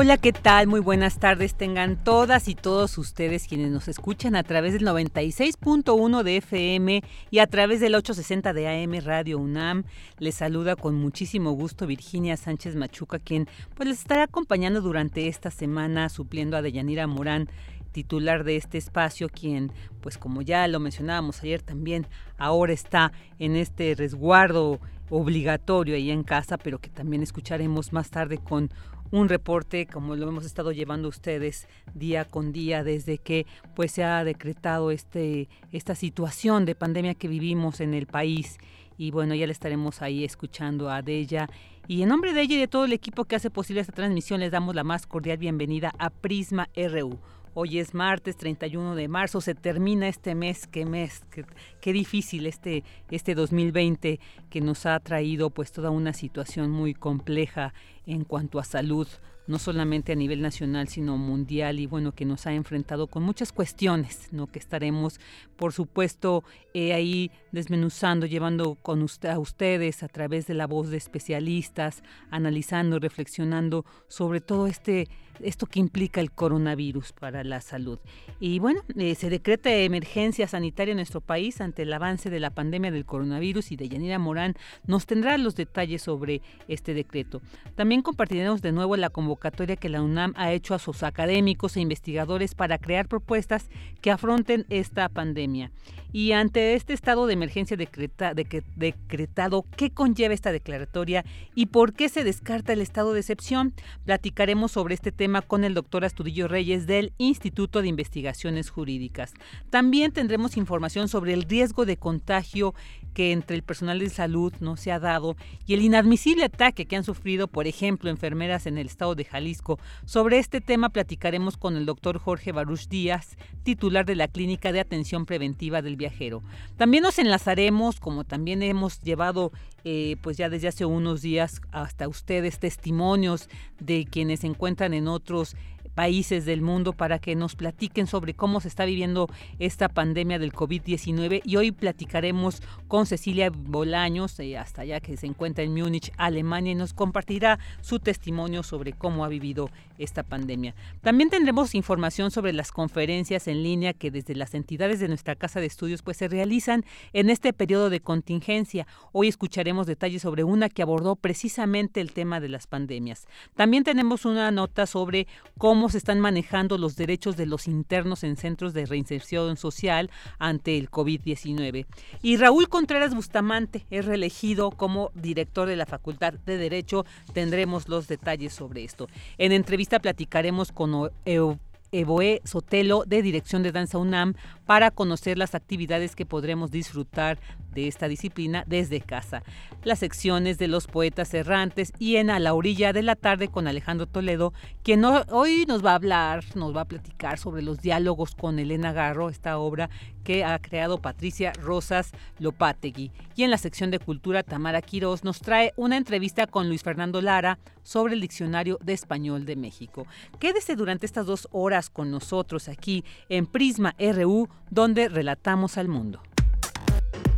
Hola, ¿qué tal? Muy buenas tardes. Tengan todas y todos ustedes quienes nos escuchan a través del 96.1 de FM y a través del 860 de AM Radio UNAM. Les saluda con muchísimo gusto Virginia Sánchez Machuca, quien pues les estará acompañando durante esta semana supliendo a Deyanira Morán titular de este espacio, quien, pues como ya lo mencionábamos ayer también, ahora está en este resguardo obligatorio ahí en casa, pero que también escucharemos más tarde con un reporte como lo hemos estado llevando ustedes día con día desde que pues se ha decretado este esta situación de pandemia que vivimos en el país y bueno ya le estaremos ahí escuchando a ella y en nombre de ella y de todo el equipo que hace posible esta transmisión les damos la más cordial bienvenida a Prisma RU. Hoy es martes 31 de marzo, se termina este mes, qué mes, qué, qué, difícil este, este 2020 que nos ha traído pues toda una situación muy compleja en cuanto a salud, no solamente a nivel nacional, sino mundial y bueno, que nos ha enfrentado con muchas cuestiones, ¿no? Que estaremos, por supuesto, eh, ahí desmenuzando, llevando con usted, a ustedes a través de la voz de especialistas, analizando, reflexionando sobre todo este esto que implica el coronavirus para la salud. Y bueno, eh, se decreta emergencia sanitaria en nuestro país ante el avance de la pandemia del coronavirus y de Yanira Morán nos tendrá los detalles sobre este decreto. También compartiremos de nuevo la convocatoria que la UNAM ha hecho a sus académicos e investigadores para crear propuestas que afronten esta pandemia. Y ante este estado de emergencia decreta, de, decretado, ¿qué conlleva esta declaratoria y por qué se descarta el estado de excepción? Platicaremos sobre este tema con el doctor Astudillo Reyes del Instituto de Investigaciones Jurídicas. También tendremos información sobre el riesgo de contagio que entre el personal de salud no se ha dado y el inadmisible ataque que han sufrido, por ejemplo, enfermeras en el estado de Jalisco. Sobre este tema platicaremos con el doctor Jorge Baruch Díaz, titular de la Clínica de Atención Preventiva del Viajero. También nos enlazaremos, como también hemos llevado eh, pues ya desde hace unos días hasta ustedes testimonios de quienes se encuentran en otros países del mundo para que nos platiquen sobre cómo se está viviendo esta pandemia del COVID-19 y hoy platicaremos con Cecilia Bolaños, eh, hasta allá que se encuentra en Múnich, Alemania, y nos compartirá su testimonio sobre cómo ha vivido esta pandemia. También tendremos información sobre las conferencias en línea que desde las entidades de nuestra casa de estudios pues se realizan en este periodo de contingencia. Hoy escucharemos detalles sobre una que abordó precisamente el tema de las pandemias. También tenemos una nota sobre cómo se están manejando los derechos de los internos en centros de reinserción social ante el COVID-19. Y Raúl Contreras Bustamante es reelegido como director de la Facultad de Derecho. Tendremos los detalles sobre esto. En entrevista platicaremos con Evoe Sotelo de Dirección de Danza UNAM para conocer las actividades que podremos disfrutar de esta disciplina desde casa. Las secciones de los poetas errantes y en A la orilla de la tarde con Alejandro Toledo, quien hoy nos va a hablar, nos va a platicar sobre los diálogos con Elena Garro, esta obra que ha creado Patricia Rosas Lopategui. Y en la sección de cultura, Tamara Quiroz nos trae una entrevista con Luis Fernando Lara sobre el Diccionario de Español de México. Quédese durante estas dos horas con nosotros aquí en Prisma RU, donde relatamos al mundo.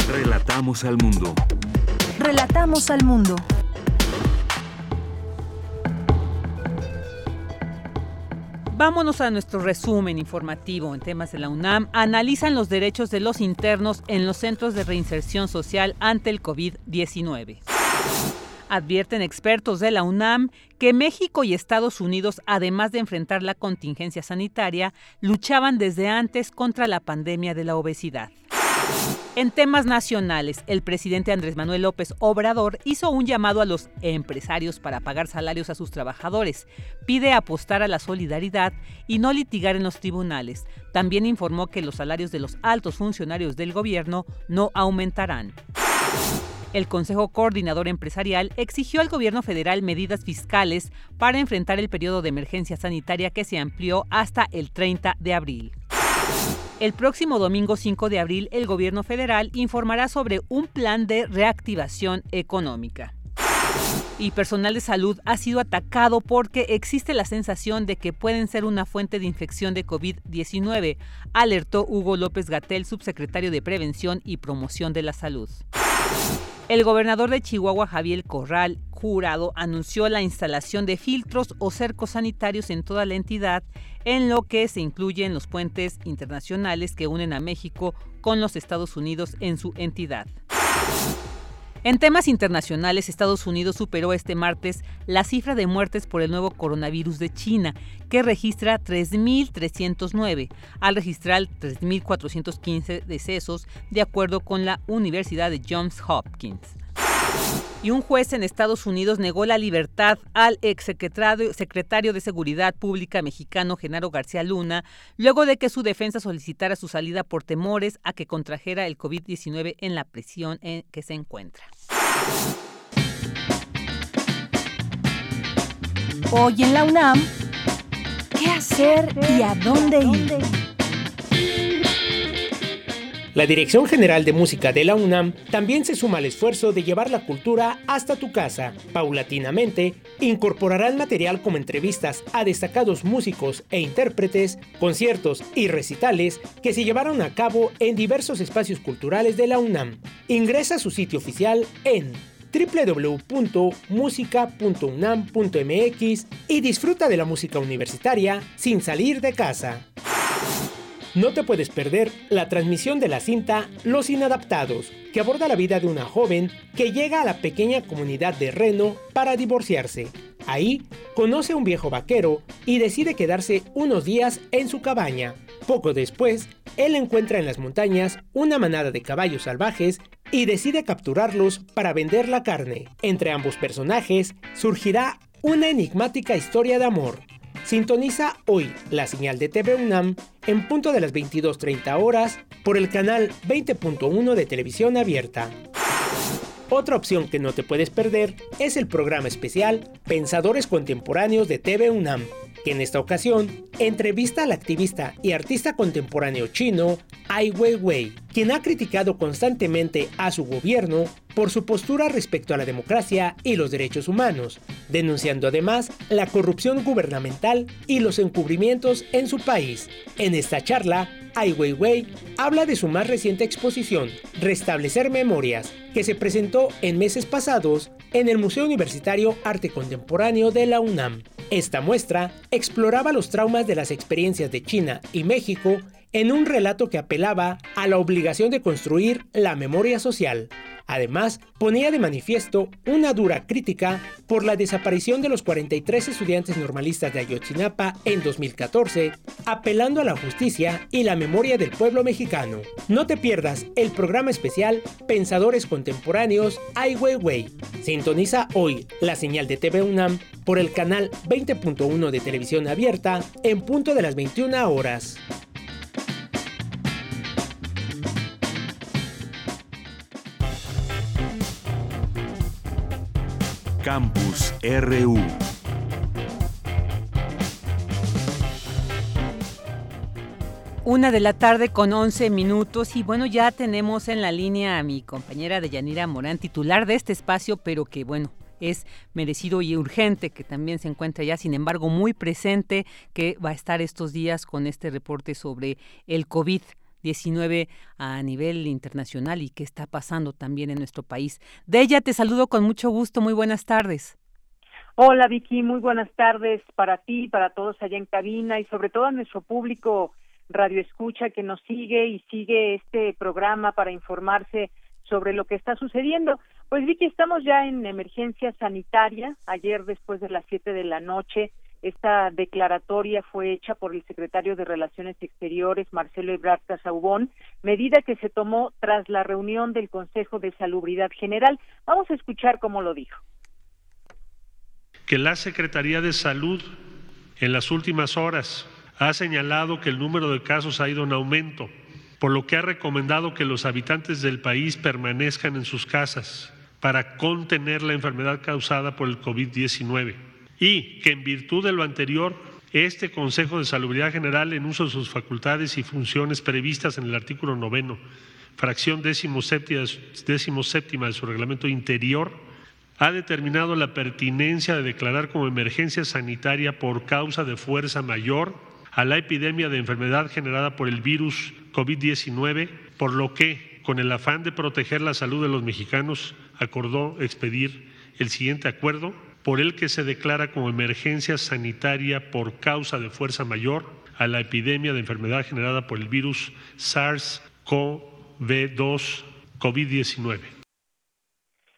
Relatamos al mundo. Relatamos al mundo. Vámonos a nuestro resumen informativo en temas de la UNAM. Analizan los derechos de los internos en los centros de reinserción social ante el COVID-19. Advierten expertos de la UNAM que México y Estados Unidos, además de enfrentar la contingencia sanitaria, luchaban desde antes contra la pandemia de la obesidad. En temas nacionales, el presidente Andrés Manuel López Obrador hizo un llamado a los empresarios para pagar salarios a sus trabajadores. Pide apostar a la solidaridad y no litigar en los tribunales. También informó que los salarios de los altos funcionarios del gobierno no aumentarán. El Consejo Coordinador Empresarial exigió al gobierno federal medidas fiscales para enfrentar el periodo de emergencia sanitaria que se amplió hasta el 30 de abril. El próximo domingo 5 de abril, el gobierno federal informará sobre un plan de reactivación económica. Y personal de salud ha sido atacado porque existe la sensación de que pueden ser una fuente de infección de COVID-19, alertó Hugo López Gatel, subsecretario de Prevención y Promoción de la Salud. El gobernador de Chihuahua, Javier Corral, jurado, anunció la instalación de filtros o cercos sanitarios en toda la entidad, en lo que se incluyen los puentes internacionales que unen a México con los Estados Unidos en su entidad. En temas internacionales, Estados Unidos superó este martes la cifra de muertes por el nuevo coronavirus de China, que registra 3.309, al registrar 3.415 decesos, de acuerdo con la Universidad de Johns Hopkins. Y un juez en Estados Unidos negó la libertad al exsecretario secretario de Seguridad Pública mexicano Genaro García Luna, luego de que su defensa solicitara su salida por temores a que contrajera el COVID-19 en la prisión en que se encuentra. Hoy en la UNAM, ¿qué hacer y a dónde ir? La Dirección General de Música de la UNAM también se suma al esfuerzo de llevar la cultura hasta tu casa. Paulatinamente, incorporará el material como entrevistas a destacados músicos e intérpretes, conciertos y recitales que se llevaron a cabo en diversos espacios culturales de la UNAM. Ingresa a su sitio oficial en www.musica.unam.mx y disfruta de la música universitaria sin salir de casa. No te puedes perder la transmisión de la cinta Los Inadaptados, que aborda la vida de una joven que llega a la pequeña comunidad de Reno para divorciarse. Ahí conoce a un viejo vaquero y decide quedarse unos días en su cabaña. Poco después, él encuentra en las montañas una manada de caballos salvajes y decide capturarlos para vender la carne. Entre ambos personajes surgirá una enigmática historia de amor. Sintoniza hoy la señal de TV en punto de las 22.30 horas por el canal 20.1 de televisión abierta. Otra opción que no te puedes perder es el programa especial Pensadores Contemporáneos de TV UNAM, que en esta ocasión entrevista al activista y artista contemporáneo chino Ai Weiwei, quien ha criticado constantemente a su gobierno por su postura respecto a la democracia y los derechos humanos, denunciando además la corrupción gubernamental y los encubrimientos en su país. En esta charla, Ai Weiwei habla de su más reciente exposición, Restablecer Memorias, que se presentó en meses pasados en el Museo Universitario Arte Contemporáneo de la UNAM. Esta muestra exploraba los traumas de las experiencias de China y México en un relato que apelaba a la obligación de construir la memoria social, Además, ponía de manifiesto una dura crítica por la desaparición de los 43 estudiantes normalistas de Ayotzinapa en 2014, apelando a la justicia y la memoria del pueblo mexicano. No te pierdas el programa especial Pensadores Contemporáneos Ai Weiwei. Sintoniza hoy la señal de TV UNAM por el canal 20.1 de televisión abierta en punto de las 21 horas. Campus RU. Una de la tarde con 11 minutos y bueno, ya tenemos en la línea a mi compañera Deyanira Morán, titular de este espacio, pero que bueno, es merecido y urgente, que también se encuentra ya, sin embargo, muy presente, que va a estar estos días con este reporte sobre el COVID 19 a nivel internacional y qué está pasando también en nuestro país. De ella te saludo con mucho gusto. Muy buenas tardes. Hola Vicky, muy buenas tardes para ti, para todos allá en cabina y sobre todo a nuestro público Radio Escucha que nos sigue y sigue este programa para informarse sobre lo que está sucediendo. Pues Vicky, estamos ya en emergencia sanitaria. Ayer después de las siete de la noche Esta declaratoria fue hecha por el secretario de Relaciones Exteriores, Marcelo Ebrard Casaubón, medida que se tomó tras la reunión del Consejo de Salubridad General. Vamos a escuchar cómo lo dijo. Que la Secretaría de Salud en las últimas horas ha señalado que el número de casos ha ido en aumento, por lo que ha recomendado que los habitantes del país permanezcan en sus casas para contener la enfermedad causada por el COVID-19 y que en virtud de lo anterior, este Consejo de Salubridad General, en uso de sus facultades y funciones previstas en el artículo noveno, fracción décimo séptima, séptima de su reglamento interior, ha determinado la pertinencia de declarar como emergencia sanitaria por causa de fuerza mayor a la epidemia de enfermedad generada por el virus COVID-19, por lo que, con el afán de proteger la salud de los mexicanos, acordó expedir el siguiente acuerdo por el que se declara como emergencia sanitaria por causa de fuerza mayor a la epidemia de enfermedad generada por el virus SARS-CoV-2 COVID-19.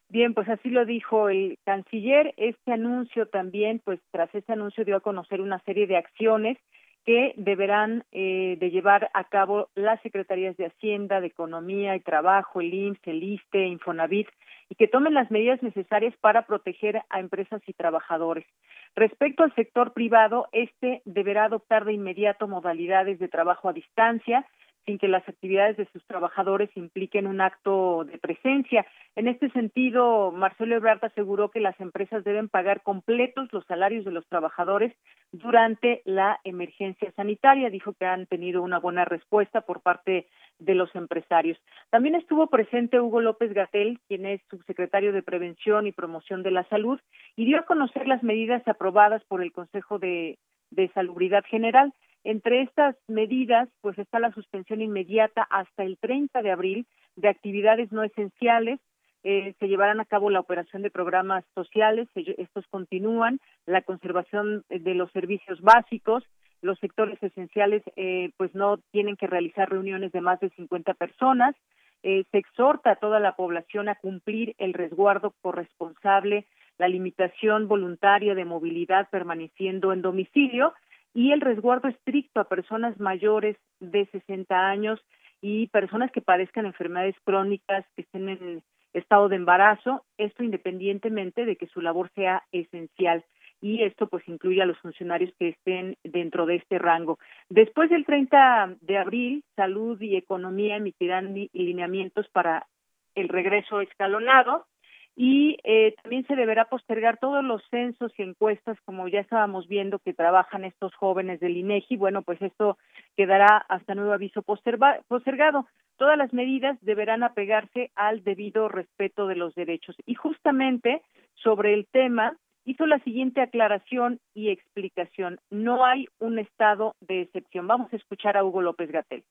Bien, pues así lo dijo el canciller. Este anuncio también, pues tras este anuncio dio a conocer una serie de acciones que deberán eh, de llevar a cabo las secretarías de Hacienda, de Economía y Trabajo, el IMSS, el ISTE, Infonavit, y que tomen las medidas necesarias para proteger a empresas y trabajadores. Respecto al sector privado, este deberá adoptar de inmediato modalidades de trabajo a distancia sin que las actividades de sus trabajadores impliquen un acto de presencia. En este sentido, Marcelo Ebrard aseguró que las empresas deben pagar completos los salarios de los trabajadores durante la emergencia sanitaria. Dijo que han tenido una buena respuesta por parte de los empresarios. También estuvo presente Hugo López Gatel, quien es subsecretario de Prevención y Promoción de la Salud, y dio a conocer las medidas aprobadas por el Consejo de, de Salubridad General. Entre estas medidas, pues está la suspensión inmediata hasta el 30 de abril de actividades no esenciales. Eh, se llevarán a cabo la operación de programas sociales, estos continúan, la conservación de los servicios básicos, los sectores esenciales eh, pues no tienen que realizar reuniones de más de 50 personas. Eh, se exhorta a toda la población a cumplir el resguardo corresponsable, la limitación voluntaria de movilidad permaneciendo en domicilio y el resguardo estricto a personas mayores de 60 años y personas que padezcan enfermedades crónicas, que estén en estado de embarazo, esto independientemente de que su labor sea esencial y esto pues incluye a los funcionarios que estén dentro de este rango. Después del 30 de abril, Salud y Economía emitirán lineamientos para el regreso escalonado y eh, también se deberá postergar todos los censos y encuestas como ya estábamos viendo que trabajan estos jóvenes del INEGI. Bueno pues esto quedará hasta nuevo aviso postergado. Todas las medidas deberán apegarse al debido respeto de los derechos. Y justamente sobre el tema hizo la siguiente aclaración y explicación. No hay un estado de excepción. Vamos a escuchar a Hugo López Gatel.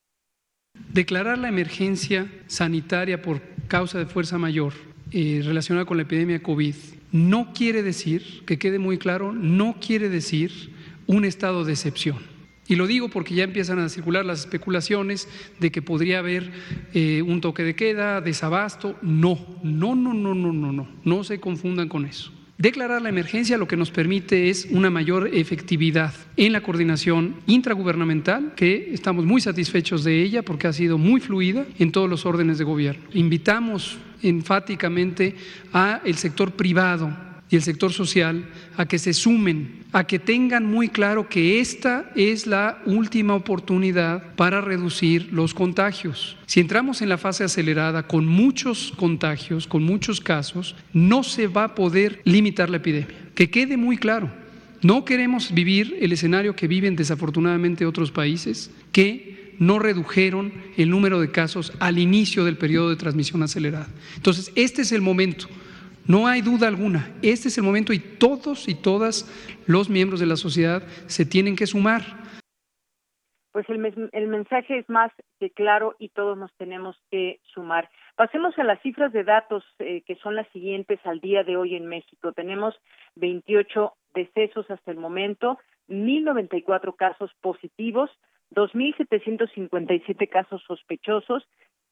Declarar la emergencia sanitaria por causa de fuerza mayor eh, relacionada con la epidemia COVID no quiere decir, que quede muy claro, no quiere decir un estado de excepción. Y lo digo porque ya empiezan a circular las especulaciones de que podría haber eh, un toque de queda, desabasto. No, no, no, no, no, no, no, no se confundan con eso. Declarar la emergencia lo que nos permite es una mayor efectividad en la coordinación intragubernamental, que estamos muy satisfechos de ella porque ha sido muy fluida en todos los órdenes de gobierno. Invitamos enfáticamente a el sector privado y el sector social a que se sumen, a que tengan muy claro que esta es la última oportunidad para reducir los contagios. Si entramos en la fase acelerada con muchos contagios, con muchos casos, no se va a poder limitar la epidemia. Que quede muy claro. No queremos vivir el escenario que viven desafortunadamente otros países, que no redujeron el número de casos al inicio del periodo de transmisión acelerada. Entonces, este es el momento no hay duda alguna, este es el momento y todos y todas los miembros de la sociedad se tienen que sumar. Pues el, el mensaje es más que claro y todos nos tenemos que sumar. Pasemos a las cifras de datos eh, que son las siguientes al día de hoy en México. Tenemos 28 decesos hasta el momento, 1.094 casos positivos, 2.757 casos sospechosos,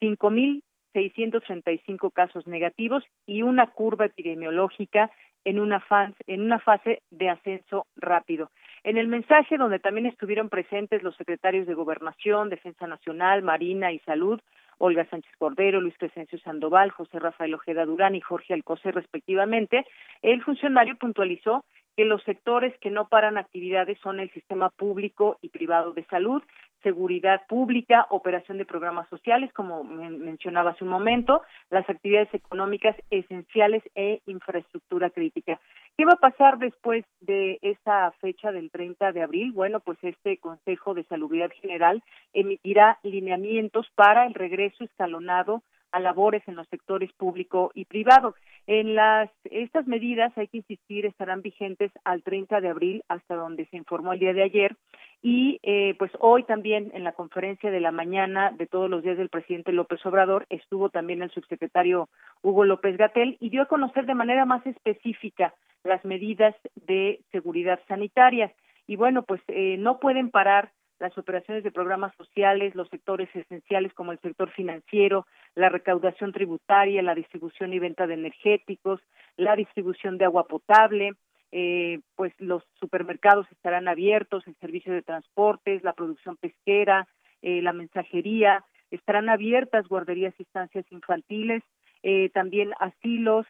5.000 635 casos negativos y una curva epidemiológica en una, fase, en una fase de ascenso rápido. En el mensaje, donde también estuvieron presentes los secretarios de Gobernación, Defensa Nacional, Marina y Salud, Olga Sánchez Cordero, Luis Crescencio Sandoval, José Rafael Ojeda Durán y Jorge Alcocer, respectivamente, el funcionario puntualizó que los sectores que no paran actividades son el sistema público y privado de salud, seguridad pública, operación de programas sociales, como mencionaba hace un momento, las actividades económicas esenciales e infraestructura crítica. ¿Qué va a pasar después de esa fecha del 30 de abril? Bueno, pues este Consejo de Salubridad General emitirá lineamientos para el regreso escalonado a labores en los sectores público y privado. En las estas medidas hay que insistir estarán vigentes al 30 de abril hasta donde se informó el día de ayer y eh, pues hoy también en la conferencia de la mañana de todos los días del presidente López Obrador estuvo también el subsecretario Hugo López Gatel y dio a conocer de manera más específica las medidas de seguridad sanitaria. Y bueno pues eh, no pueden parar las operaciones de programas sociales, los sectores esenciales como el sector financiero, la recaudación tributaria, la distribución y venta de energéticos, la distribución de agua potable, eh, pues los supermercados estarán abiertos, el servicio de transportes, la producción pesquera, eh, la mensajería, estarán abiertas guarderías y estancias infantiles, eh, también asilos,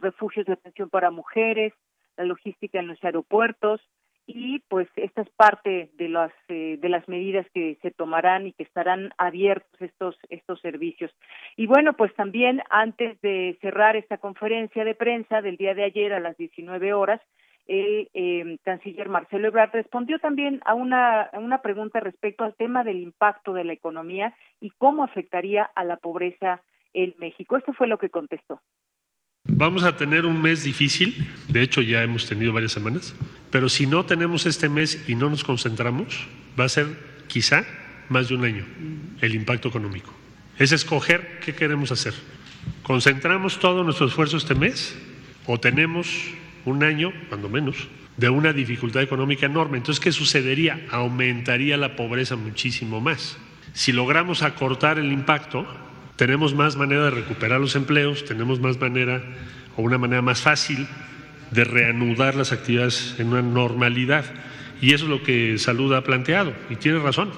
refugios de atención para mujeres, la logística en los aeropuertos, y pues esta es parte de las eh, de las medidas que se tomarán y que estarán abiertos estos estos servicios y bueno pues también antes de cerrar esta conferencia de prensa del día de ayer a las 19 horas el eh, canciller Marcelo Ebrard respondió también a una, a una pregunta respecto al tema del impacto de la economía y cómo afectaría a la pobreza en México. Esto fue lo que contestó. Vamos a tener un mes difícil, de hecho ya hemos tenido varias semanas, pero si no tenemos este mes y no nos concentramos, va a ser quizá más de un año el impacto económico. Es escoger qué queremos hacer. ¿Concentramos todo nuestro esfuerzo este mes o tenemos un año, cuando menos, de una dificultad económica enorme? Entonces, ¿qué sucedería? Aumentaría la pobreza muchísimo más. Si logramos acortar el impacto, tenemos más manera de recuperar los empleos, tenemos más manera o una manera más fácil de reanudar las actividades en una normalidad. Y eso es lo que Salud ha planteado, y tiene razón.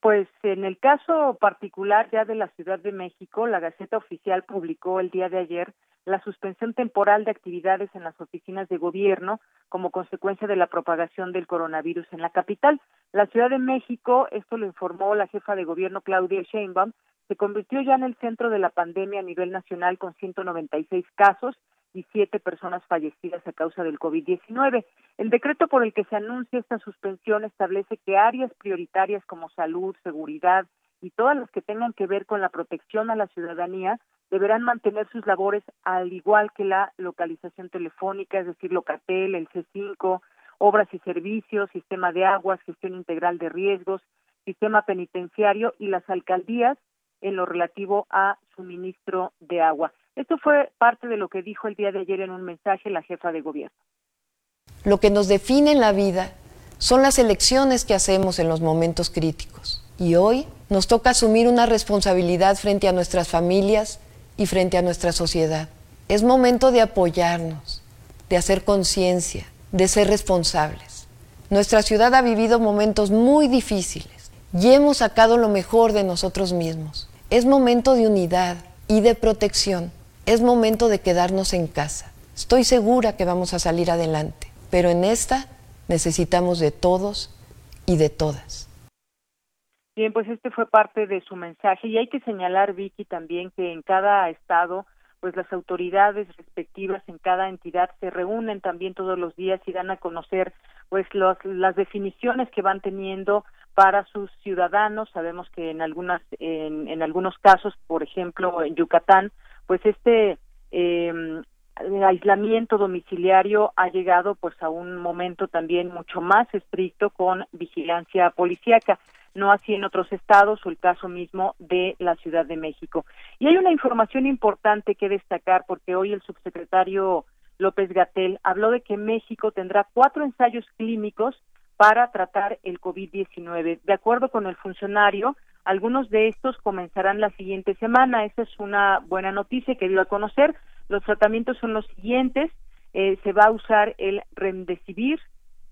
Pues en el caso particular ya de la Ciudad de México, la Gaceta Oficial publicó el día de ayer la suspensión temporal de actividades en las oficinas de gobierno como consecuencia de la propagación del coronavirus en la capital. La Ciudad de México, esto lo informó la jefa de gobierno Claudia Sheinbaum, se convirtió ya en el centro de la pandemia a nivel nacional con 196 casos y siete personas fallecidas a causa del COVID-19. El decreto por el que se anuncia esta suspensión establece que áreas prioritarias como salud, seguridad y todas las que tengan que ver con la protección a la ciudadanía deberán mantener sus labores al igual que la localización telefónica, es decir, Locatel, el C5, obras y servicios, sistema de aguas, gestión integral de riesgos, sistema penitenciario y las alcaldías en lo relativo a suministro de agua. Esto fue parte de lo que dijo el día de ayer en un mensaje la jefa de gobierno. Lo que nos define en la vida son las elecciones que hacemos en los momentos críticos. Y hoy nos toca asumir una responsabilidad frente a nuestras familias, y frente a nuestra sociedad. Es momento de apoyarnos, de hacer conciencia, de ser responsables. Nuestra ciudad ha vivido momentos muy difíciles y hemos sacado lo mejor de nosotros mismos. Es momento de unidad y de protección. Es momento de quedarnos en casa. Estoy segura que vamos a salir adelante, pero en esta necesitamos de todos y de todas. Bien, pues este fue parte de su mensaje y hay que señalar, Vicky, también que en cada estado, pues las autoridades respectivas en cada entidad se reúnen también todos los días y dan a conocer, pues los, las definiciones que van teniendo para sus ciudadanos. Sabemos que en algunas, en, en algunos casos, por ejemplo, en Yucatán, pues este eh, aislamiento domiciliario ha llegado pues a un momento también mucho más estricto con vigilancia policíaca no así en otros estados o el caso mismo de la Ciudad de México. Y hay una información importante que destacar porque hoy el subsecretario López Gatel habló de que México tendrá cuatro ensayos clínicos para tratar el COVID-19. De acuerdo con el funcionario, algunos de estos comenzarán la siguiente semana. Esa es una buena noticia que dio a conocer. Los tratamientos son los siguientes. Eh, se va a usar el remdesivir,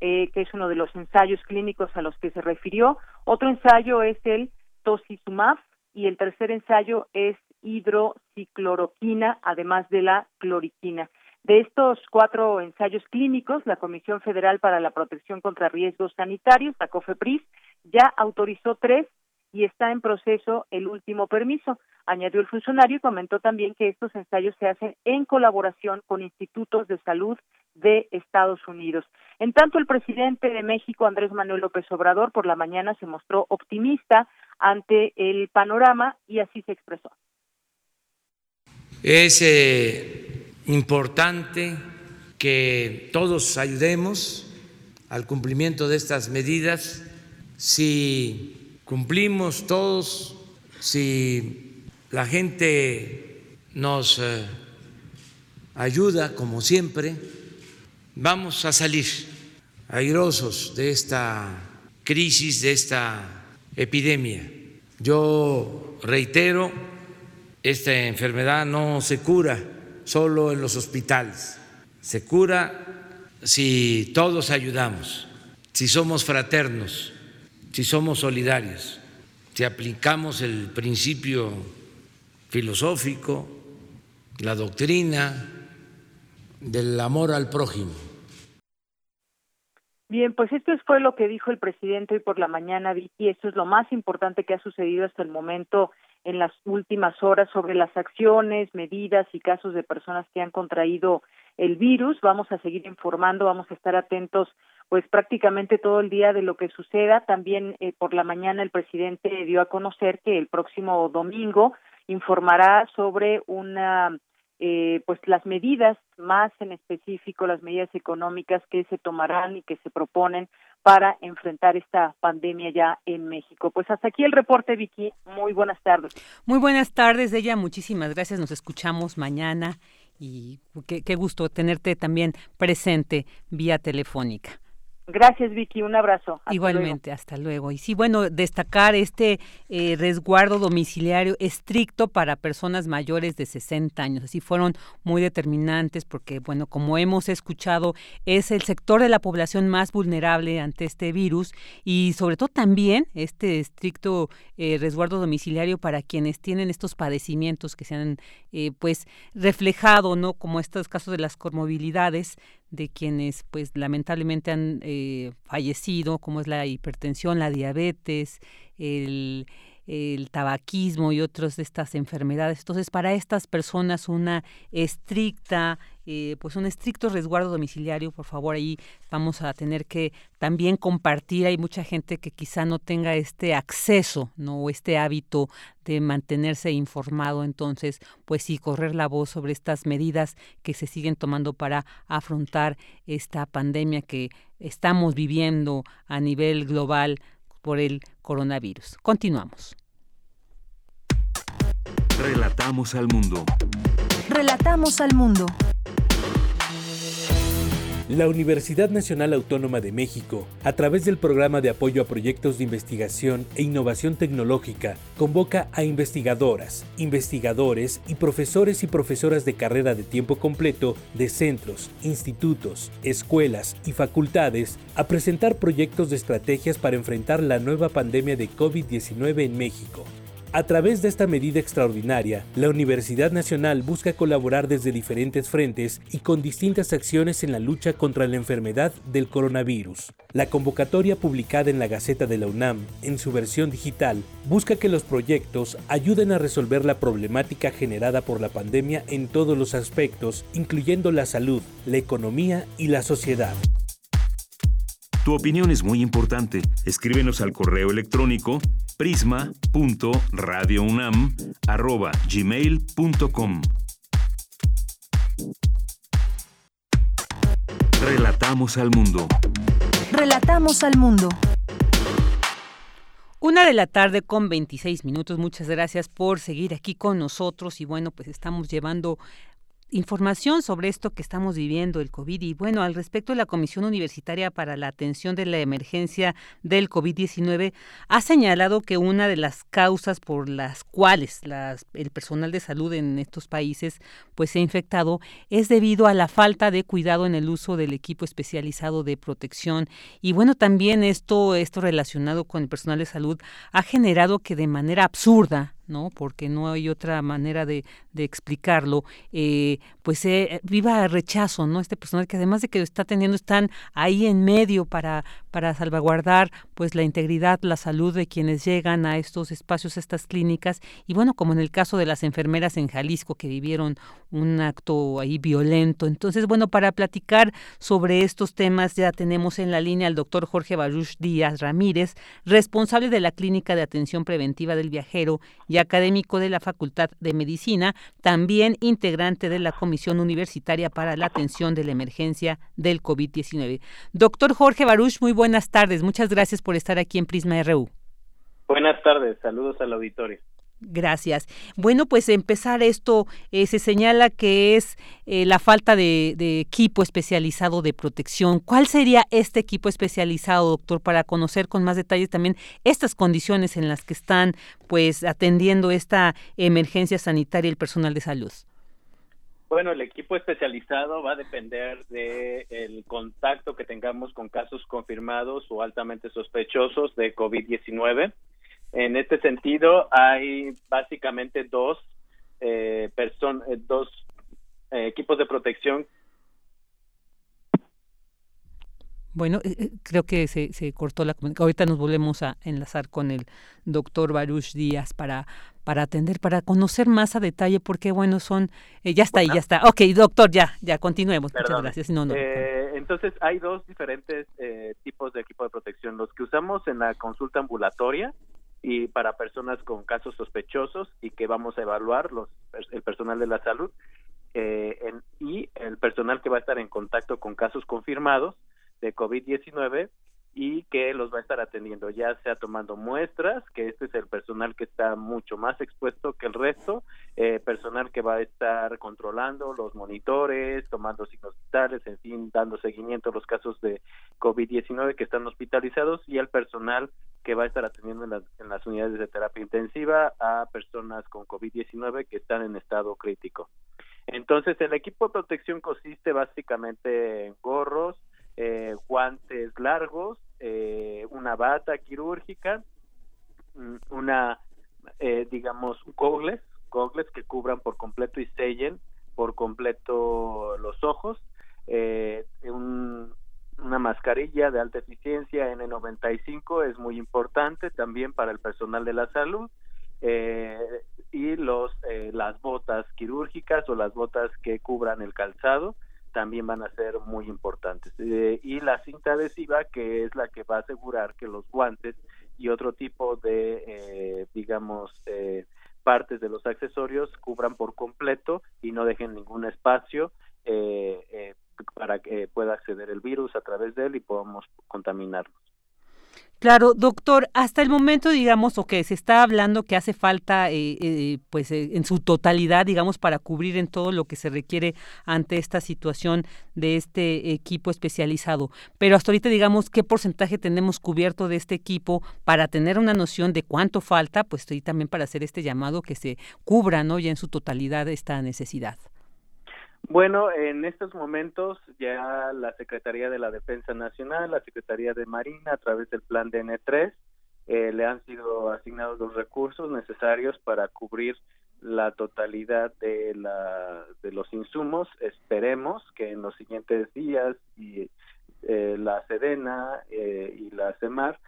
eh, que es uno de los ensayos clínicos a los que se refirió. Otro ensayo es el tocilizumab y el tercer ensayo es hidrocicloroquina, además de la cloriquina. De estos cuatro ensayos clínicos, la Comisión Federal para la Protección contra Riesgos Sanitarios, la COFEPRIS, ya autorizó tres y está en proceso el último permiso. Añadió el funcionario y comentó también que estos ensayos se hacen en colaboración con institutos de salud de Estados Unidos. En tanto, el presidente de México, Andrés Manuel López Obrador, por la mañana se mostró optimista ante el panorama y así se expresó. Es eh, importante que todos ayudemos al cumplimiento de estas medidas. Si cumplimos todos, si la gente nos eh, ayuda como siempre, vamos a salir airosos de esta crisis, de esta epidemia. Yo reitero, esta enfermedad no se cura solo en los hospitales, se cura si todos ayudamos, si somos fraternos, si somos solidarios, si aplicamos el principio filosófico, la doctrina del amor al prójimo Bien, pues esto fue lo que dijo el presidente hoy por la mañana, Vicky. Esto es lo más importante que ha sucedido hasta el momento en las últimas horas sobre las acciones, medidas y casos de personas que han contraído el virus. Vamos a seguir informando, vamos a estar atentos pues prácticamente todo el día de lo que suceda. También eh, por la mañana el presidente dio a conocer que el próximo domingo informará sobre una eh, pues las medidas más en específico las medidas económicas que se tomarán y que se proponen para enfrentar esta pandemia ya en México. Pues hasta aquí el reporte, Vicky. Muy buenas tardes. Muy buenas tardes, ella. Muchísimas gracias. Nos escuchamos mañana y qué, qué gusto tenerte también presente vía telefónica. Gracias, Vicky. Un abrazo. Igualmente, hasta luego. Y sí, bueno, destacar este eh, resguardo domiciliario estricto para personas mayores de 60 años. Así fueron muy determinantes porque, bueno, como hemos escuchado, es el sector de la población más vulnerable ante este virus y sobre todo también este estricto eh, resguardo domiciliario para quienes tienen estos padecimientos que se han, eh, pues, reflejado, ¿no? Como estos casos de las comorbilidades de quienes pues lamentablemente han eh, fallecido, como es la hipertensión, la diabetes, el, el tabaquismo y otras de estas enfermedades. Entonces, para estas personas una estricta, eh, pues un estricto resguardo domiciliario, por favor, ahí vamos a tener que también compartir. Hay mucha gente que quizá no tenga este acceso, no o este hábito de mantenerse informado. Entonces, pues sí, correr la voz sobre estas medidas que se siguen tomando para afrontar esta pandemia que estamos viviendo a nivel global por el coronavirus. Continuamos. Relatamos al mundo. Relatamos al mundo. La Universidad Nacional Autónoma de México, a través del Programa de Apoyo a Proyectos de Investigación e Innovación Tecnológica, convoca a investigadoras, investigadores y profesores y profesoras de carrera de tiempo completo de centros, institutos, escuelas y facultades a presentar proyectos de estrategias para enfrentar la nueva pandemia de COVID-19 en México. A través de esta medida extraordinaria, la Universidad Nacional busca colaborar desde diferentes frentes y con distintas acciones en la lucha contra la enfermedad del coronavirus. La convocatoria publicada en la Gaceta de la UNAM, en su versión digital, busca que los proyectos ayuden a resolver la problemática generada por la pandemia en todos los aspectos, incluyendo la salud, la economía y la sociedad. Tu opinión es muy importante. Escríbenos al correo electrónico prisma.radiounam@gmail.com. Relatamos al mundo. Relatamos al mundo. Una de la tarde con 26 minutos. Muchas gracias por seguir aquí con nosotros y bueno, pues estamos llevando información sobre esto que estamos viviendo, el COVID. Y bueno, al respecto, la Comisión Universitaria para la Atención de la Emergencia del COVID-19 ha señalado que una de las causas por las cuales el personal de salud en estos países pues se ha infectado es debido a la falta de cuidado en el uso del equipo especializado de protección. Y bueno, también esto, esto relacionado con el personal de salud ha generado que de manera absurda ¿no? Porque no hay otra manera de, de explicarlo, eh, pues eh, viva rechazo, ¿no? Este personal que además de que está teniendo, están ahí en medio para, para salvaguardar pues la integridad, la salud de quienes llegan a estos espacios, estas clínicas, y bueno, como en el caso de las enfermeras en Jalisco que vivieron un acto ahí violento. Entonces, bueno, para platicar sobre estos temas ya tenemos en la línea al doctor Jorge Baruch Díaz Ramírez, responsable de la Clínica de Atención Preventiva del Viajero y académico de la Facultad de Medicina, también integrante de la Comisión Universitaria para la Atención de la Emergencia del COVID-19. Doctor Jorge Baruch, muy buenas tardes. Muchas gracias por estar aquí en Prisma RU. Buenas tardes, saludos al auditorio. Gracias. Bueno, pues empezar esto eh, se señala que es eh, la falta de, equipo especializado de protección. ¿Cuál sería este equipo especializado, doctor, para conocer con más detalles también estas condiciones en las que están, pues, atendiendo esta emergencia sanitaria el personal de salud? Bueno, el equipo especializado va a depender del contacto que tengamos con casos confirmados o altamente sospechosos de COVID-19 en este sentido, hay básicamente dos eh, eh dos eh, equipos de protección. Bueno, eh, creo que se, se cortó la comunicación. Ahorita nos volvemos a enlazar con el doctor Baruch Díaz para, para atender, para conocer más a detalle, porque bueno, son, ya está ahí, ya está. Ok, doctor, ya, ya, continuemos. Muchas gracias. No, no, entonces, hay dos diferentes tipos de equipo de protección. Los que usamos en la consulta ambulatoria, y para personas con casos sospechosos y que vamos a evaluar los el personal de la salud eh, y el personal que va a estar en contacto con casos confirmados de COVID-19 y que los va a estar atendiendo, ya sea tomando muestras, que este es el personal que está mucho más expuesto que el resto, eh, personal que va a estar controlando los monitores, tomando signos vitales, en fin, dando seguimiento a los casos de COVID-19 que están hospitalizados y el personal que va a estar atendiendo en las, en las unidades de terapia intensiva a personas con COVID-19 que están en estado crítico. Entonces, el equipo de protección consiste básicamente en gorros, eh, guantes largos, eh, una bata quirúrgica, mm, una, eh, digamos, gogles, gogles que cubran por completo y sellen por completo los ojos, eh, una mascarilla de alta eficiencia N95 es muy importante también para el personal de la salud y los las botas quirúrgicas o las botas que cubran el calzado también van a ser muy importantes. Eh, y la cinta adhesiva, que es la que va a asegurar que los guantes y otro tipo de, eh, digamos, eh, partes de los accesorios cubran por completo y no dejen ningún espacio para que pueda acceder el virus a través de él y podamos contaminarlos. Claro, doctor, hasta el momento, digamos, o que se está hablando que hace falta, eh, eh, pues, eh, en su totalidad, digamos, para cubrir en todo lo que se requiere ante esta situación de este equipo especializado. Pero hasta ahorita, digamos, ¿qué porcentaje tenemos cubierto de este equipo para tener una noción de cuánto falta? Pues, estoy también para hacer este llamado que se cubra, ¿no? Ya en su totalidad esta necesidad. Bueno, en estos momentos ya la Secretaría de la Defensa Nacional, la Secretaría de Marina, a través del plan DN3, eh, le han sido asignados los recursos necesarios para cubrir la totalidad de, la, de los insumos. Esperemos que en los siguientes días y eh, la Sedena eh, y la CEMAR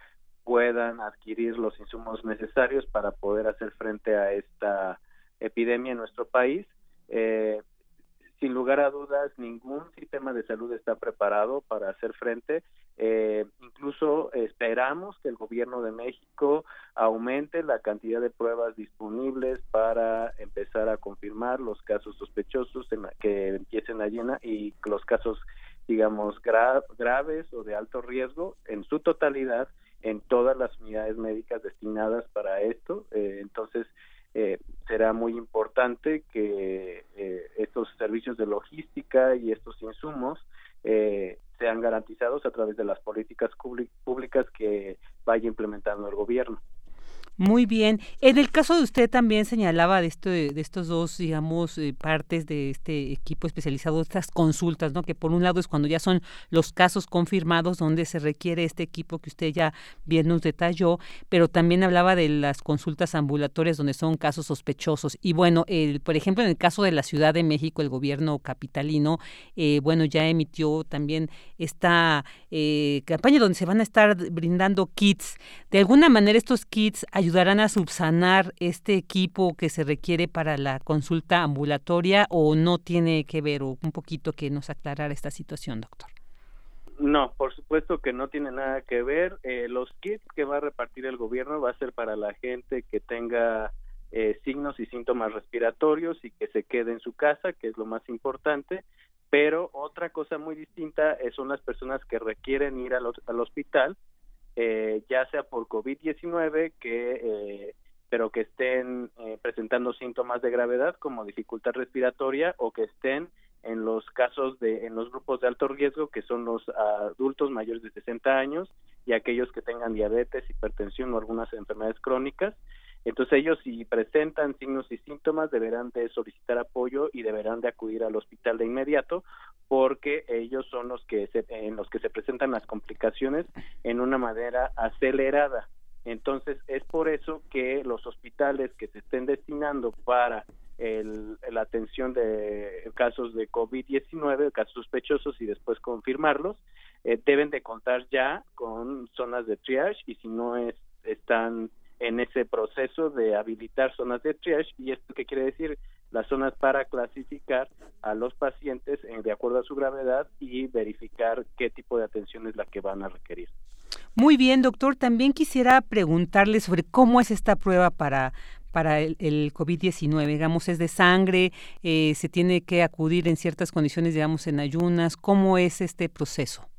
puedan adquirir los insumos necesarios para poder hacer frente a esta epidemia en nuestro país. Eh, sin lugar a dudas, ningún sistema de salud está preparado para hacer frente. Eh, incluso esperamos que el gobierno de México aumente la cantidad de pruebas disponibles para empezar a confirmar los casos sospechosos en la que empiecen a llenar y los casos, digamos, graves o de alto riesgo en su totalidad en todas las unidades médicas destinadas para esto. Eh, entonces, eh, será muy importante que eh, estos servicios de logística y estos insumos eh, sean garantizados a través de las políticas públicas que vaya implementando el gobierno. Muy bien. En el caso de usted también señalaba de, esto, de estos dos, digamos, eh, partes de este equipo especializado, estas consultas, ¿no? Que por un lado es cuando ya son los casos confirmados donde se requiere este equipo que usted ya bien nos detalló, pero también hablaba de las consultas ambulatorias donde son casos sospechosos. Y bueno, el, por ejemplo, en el caso de la Ciudad de México, el gobierno capitalino, eh, bueno, ya emitió también esta eh, campaña donde se van a estar brindando kits. De alguna manera estos kits ayudan ayudarán a subsanar este equipo que se requiere para la consulta ambulatoria o no tiene que ver o un poquito que nos aclarara esta situación, doctor? No, por supuesto que no tiene nada que ver. Eh, los kits que va a repartir el gobierno va a ser para la gente que tenga eh, signos y síntomas respiratorios y que se quede en su casa, que es lo más importante. Pero otra cosa muy distinta son las personas que requieren ir al hospital eh, ya sea por COVID-19, que eh, pero que estén eh, presentando síntomas de gravedad como dificultad respiratoria o que estén en los casos de en los grupos de alto riesgo que son los adultos mayores de 60 años y aquellos que tengan diabetes, hipertensión o algunas enfermedades crónicas entonces ellos si presentan signos y síntomas deberán de solicitar apoyo y deberán de acudir al hospital de inmediato porque ellos son los que se, en los que se presentan las complicaciones en una manera acelerada. Entonces es por eso que los hospitales que se estén destinando para el, la atención de casos de COVID-19, casos sospechosos y después confirmarlos, eh, deben de contar ya con zonas de triage y si no es, están en ese proceso de habilitar zonas de triage y esto qué quiere decir las zonas para clasificar a los pacientes de acuerdo a su gravedad y verificar qué tipo de atención es la que van a requerir. Muy bien, doctor. También quisiera preguntarle sobre cómo es esta prueba para, para el, COVID-19, digamos, es de sangre, eh, se tiene que acudir en ciertas condiciones, digamos, en ayunas, ¿cómo es este proceso?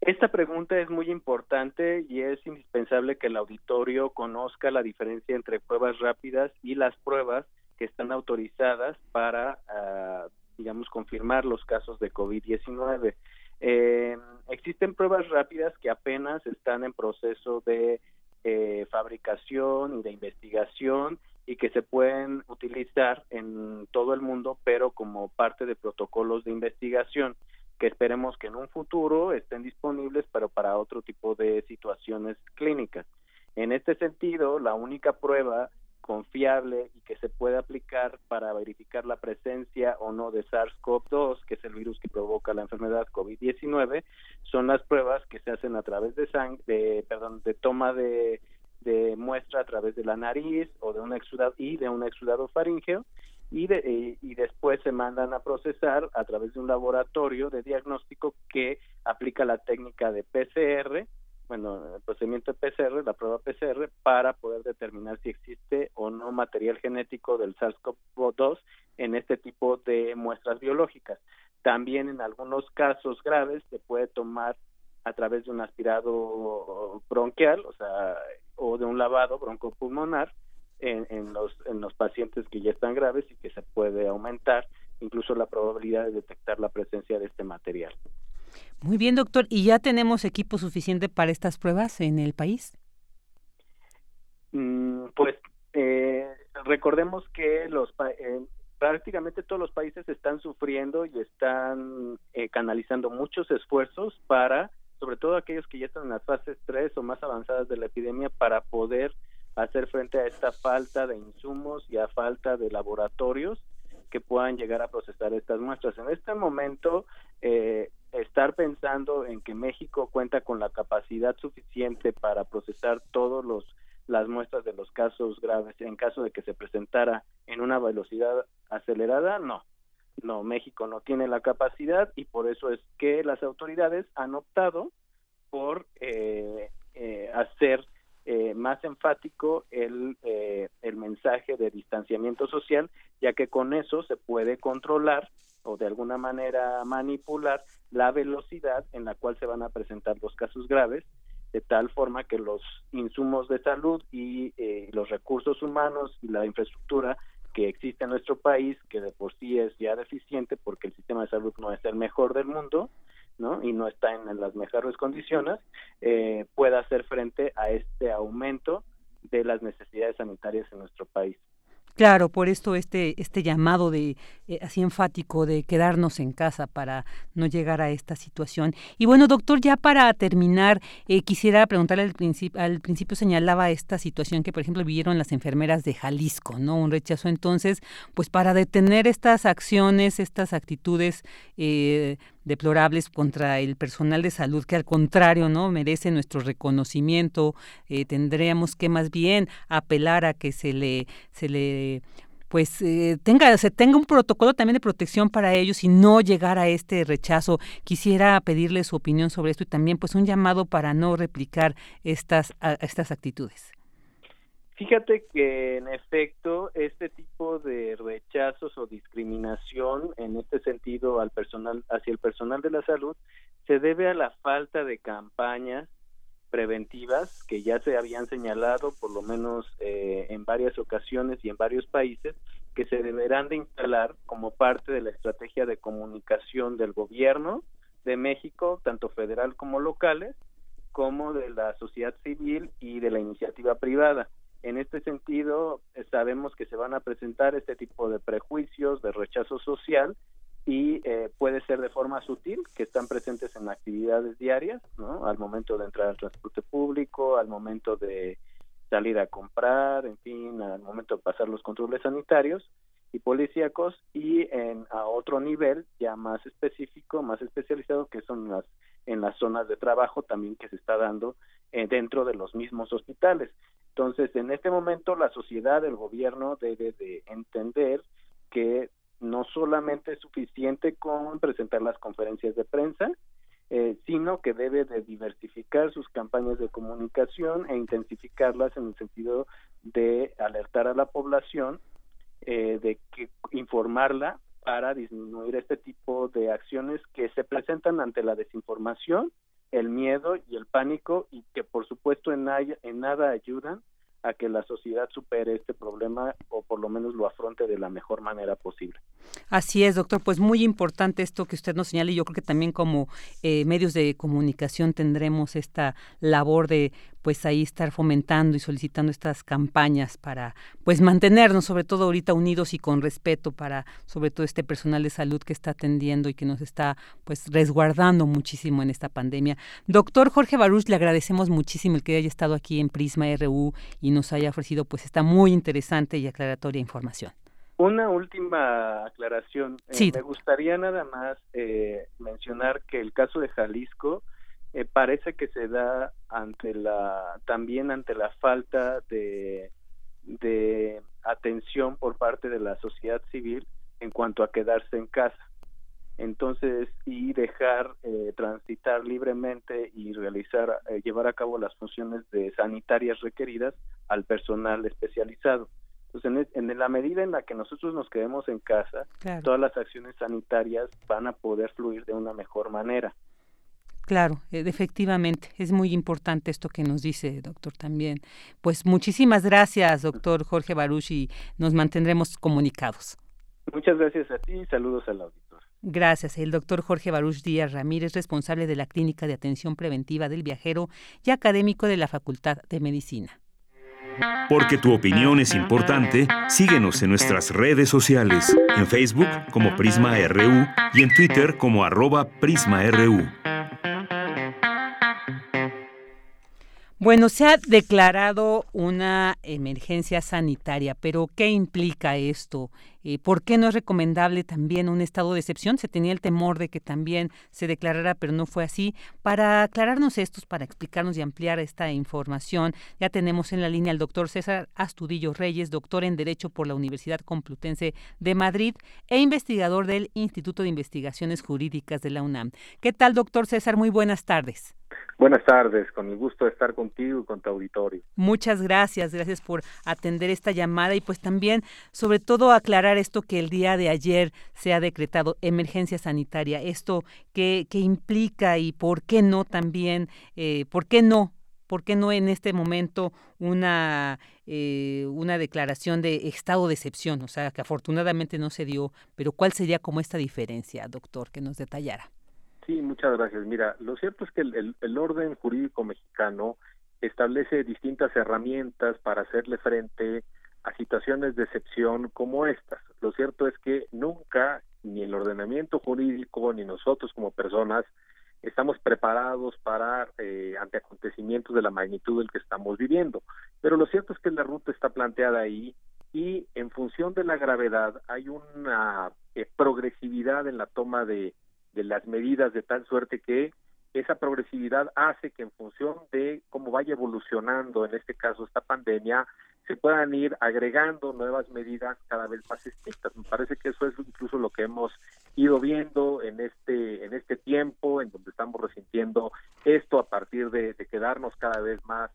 Esta pregunta es muy importante y es indispensable que el auditorio conozca la diferencia entre pruebas rápidas y las pruebas que están autorizadas para, ah, digamos, confirmar los casos de COVID-19. Eh, existen pruebas rápidas que apenas están en proceso de eh, fabricación y de investigación y que se pueden utilizar en todo el mundo, pero como parte de protocolos de investigación que esperemos que en un futuro estén disponibles, pero para otro tipo de situaciones clínicas. En este sentido, la única prueba confiable y que se puede aplicar para verificar la presencia o no de SARS-CoV-2, que es el virus que provoca la enfermedad COVID-19, son las pruebas que se hacen a través de sangre, de, perdón, de toma de, de muestra a través de la nariz o de un exudado y de un exudado faríngeo y, de, y después se mandan a procesar a través de un laboratorio de diagnóstico que aplica la técnica de PCR, bueno, el procedimiento de PCR, la prueba PCR, para poder determinar si existe o no material genético del SARS-CoV-2 en este tipo de muestras biológicas. También en algunos casos graves se puede tomar a través de un aspirado bronquial, o sea, o de un lavado broncopulmonar, en, los, en los pacientes que ya están graves y que se puede aumentar incluso la probabilidad de detectar la presencia de este material. Muy bien, doctor. ¿Y ya tenemos equipo suficiente para estas pruebas en el país? Mm, pues eh, recordemos que los eh, prácticamente todos los países están sufriendo y están eh, canalizando muchos esfuerzos para, sobre todo aquellos que ya están en las fases 3 o más avanzadas de la epidemia, para poder hacer frente a esta falta de insumos y a falta de laboratorios que puedan llegar a procesar estas muestras. En este momento, eh, estar pensando en que México cuenta con la capacidad suficiente para procesar todos los las muestras de los casos graves en caso de que se presentara en una velocidad acelerada, no. No, México no tiene la capacidad y por eso es que las autoridades han optado por eh, eh, hacer eh, más enfático el, eh, el mensaje de distanciamiento social, ya que con eso se puede controlar o de alguna manera manipular la velocidad en la cual se van a presentar los casos graves de tal forma que los insumos de salud y eh, los recursos humanos y la infraestructura que existe en nuestro país, que de por sí es ya deficiente porque el sistema de salud no es el mejor del mundo, ¿no? y no está en, las mejores condiciones, eh, pueda hacer frente a este aumento de las necesidades sanitarias en nuestro país. Claro, por esto este, este llamado de eh, así enfático de quedarnos en casa para no llegar a esta situación. Y bueno, doctor, ya para terminar, eh, quisiera preguntarle al principio, al principio señalaba esta situación que, por ejemplo, vivieron las enfermeras de Jalisco, ¿no? Un rechazo entonces, pues para detener estas acciones, estas actitudes eh, deplorables contra el personal de salud que al contrario no merece nuestro reconocimiento eh, tendríamos que más bien apelar a que se le se le pues eh, tenga se tenga un protocolo también de protección para ellos y no llegar a este rechazo. Quisiera pedirle su opinión sobre esto y también pues un llamado para no replicar estas estas actitudes Fíjate que en efecto este tipo de rechazos o discriminación en este sentido al personal hacia el personal de la salud se debe a la falta de campañas preventivas que ya se habían señalado por lo menos eh, en varias ocasiones y en varios países que se deberán de instalar como parte de la estrategia de comunicación del gobierno de México, tanto federal como locales, como de la sociedad civil y de la iniciativa privada en este sentido, eh, sabemos que se van a presentar este tipo de prejuicios, de rechazo social, y eh, puede ser de forma sutil, que están presentes en actividades diarias, ¿no? Al momento de entrar al transporte público, al momento de salir a comprar, en fin, al momento de pasar los controles sanitarios y policíacos, y en, a otro nivel ya más específico, más especializado, que son las en las zonas de trabajo también que se está dando eh, dentro de los mismos hospitales. Entonces, en este momento la sociedad, el gobierno debe de entender que no solamente es suficiente con presentar las conferencias de prensa, eh, sino que debe de diversificar sus campañas de comunicación e intensificarlas en el sentido de alertar a la población, eh, de que informarla para disminuir este tipo de acciones que se presentan ante la desinformación, el miedo y el pánico y que por supuesto en, nada ayudan a que la sociedad supere este problema o por lo menos lo afronte de la mejor manera posible. Así es, doctor. Pues muy importante esto que usted nos señala y yo creo que también como eh, medios de comunicación tendremos esta labor de pues ahí estar fomentando y solicitando estas campañas para pues mantenernos sobre todo ahorita unidos y con respeto para sobre todo este personal de salud que está atendiendo y que nos está pues resguardando muchísimo en esta pandemia. Doctor Jorge Baruch, le agradecemos muchísimo el que haya estado aquí en Prisma RU y nos haya ofrecido pues esta muy interesante y aclaratoria información. Una última aclaración. Eh, me gustaría nada más eh, mencionar que el caso de Jalisco eh, parece que se da ante la también ante la falta de, de atención por parte de la sociedad civil en cuanto a quedarse en casa. Entonces, y dejar transitar libremente y realizar, llevar a cabo las funciones de sanitarias requeridas al personal especializado pues en, la medida en la que nosotros nos quedemos en casa, todas las acciones sanitarias van a poder fluir de una mejor manera. Claro, e, efectivamente, es muy importante esto que nos dice, doctor, también. Pues muchísimas gracias, doctor Jorge Baruch, y nos mantendremos comunicados. Muchas gracias a ti y saludos al auditor. Gracias. El doctor Jorge Baruch Díaz Ramírez, responsable de la Clínica de Atención Preventiva del Viajero y académico de la Facultad de Medicina. Porque tu opinión es importante, síguenos en nuestras redes sociales, en Facebook como Prisma RU y en Twitter como arroba PrismaRU. Bueno, se ha declarado una emergencia sanitaria, pero ¿qué implica esto? Eh, ¿Por qué no es recomendable también un estado de excepción? Se tenía el temor de que también se declarara, pero no fue así. Para aclararnos estos, para explicarnos y ampliar esta información, ya tenemos en la línea al doctor César Astudillo Reyes, doctor en Derecho por la Universidad Complutense de Madrid e investigador del Instituto de Investigaciones Jurídicas de la UNAM. ¿Qué tal, doctor César? Muy buenas tardes. Buenas tardes, con el gusto de estar contigo y con tu auditorio. Muchas gracias, gracias por atender esta llamada y pues también sobre todo aclarar esto que el día de ayer se ha decretado emergencia sanitaria, esto que, implica y por qué no también, eh, por qué no ¿por qué no en este momento una, eh, una declaración de estado de excepción? O sea, que afortunadamente no se dio, pero ¿cuál sería como esta diferencia, doctor, que nos detallara? Sí, muchas gracias. Mira, lo cierto es que el orden jurídico mexicano establece distintas herramientas para hacerle frente a situaciones de excepción como estas. Lo cierto es que nunca ni el ordenamiento jurídico ni nosotros como personas estamos preparados para eh, ante acontecimientos de la magnitud del que estamos viviendo. Pero lo cierto es que la ruta está planteada ahí y en función de la gravedad hay una eh, progresividad en la toma de, de las medidas de tal suerte que esa progresividad hace que en función de cómo vaya evolucionando, en este caso esta pandemia, se puedan ir agregando nuevas medidas cada vez más estrictas. Me parece que eso es incluso lo que hemos ido viendo en este en este tiempo, en donde estamos resintiendo esto a partir de, quedarnos cada vez más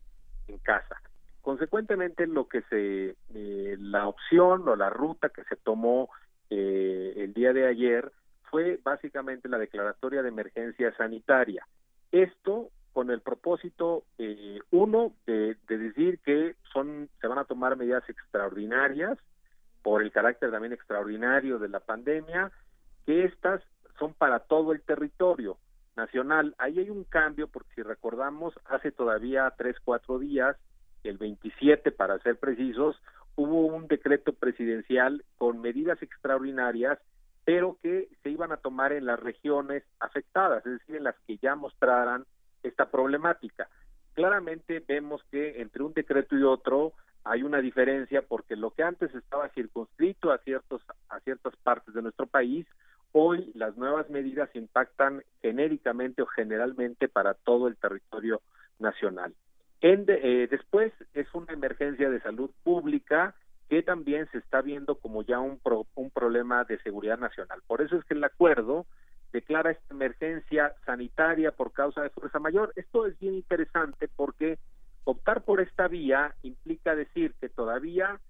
en casa. Consecuentemente, lo que se eh, la opción o la ruta que se tomó eh, el día de ayer fue básicamente la declaratoria de emergencia sanitaria. Esto con el propósito, eh, uno, de, decir que son, se van a tomar medidas extraordinarias por el carácter también extraordinario de la pandemia, que estas son para todo el territorio nacional. Ahí hay un cambio, porque si recordamos, hace todavía tres, cuatro días, el 27 para ser precisos, hubo un decreto presidencial con medidas extraordinarias pero que se iban a tomar en las regiones afectadas, es decir, en las que ya mostraran esta problemática. Claramente vemos que entre un decreto y otro hay una diferencia porque lo que antes estaba circunscrito a ciertos a ciertas partes de nuestro país, hoy las nuevas medidas impactan genéricamente o generalmente para todo el territorio nacional. En eh, después es una emergencia de salud pública que también se está viendo como ya un, un problema de seguridad nacional. Por eso es que el acuerdo declara esta emergencia sanitaria por causa de fuerza mayor. Esto es bien interesante porque optar por esta vía implica decir que todavía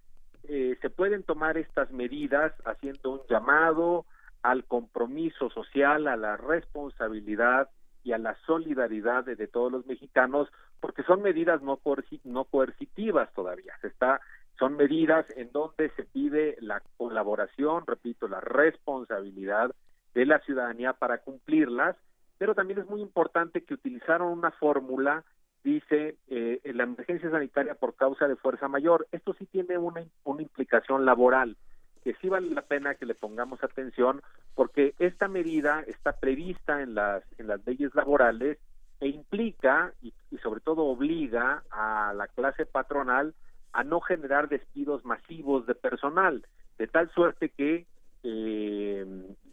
eh, se pueden tomar estas medidas haciendo un llamado al compromiso social, a la responsabilidad y a la solidaridad de, todos los mexicanos, porque son medidas no, no coercitivas todavía. Se está son medidas en donde se pide la colaboración, repito, la responsabilidad de la ciudadanía para cumplirlas, pero también es muy importante que utilizaron una fórmula, dice, eh, la emergencia sanitaria por causa de fuerza mayor. Esto sí tiene una, una implicación laboral, que sí vale la pena que le pongamos atención, porque esta medida está prevista en las, en las leyes laborales e implica y sobre todo obliga a la clase patronal a no generar despidos masivos de personal, de tal suerte que eh,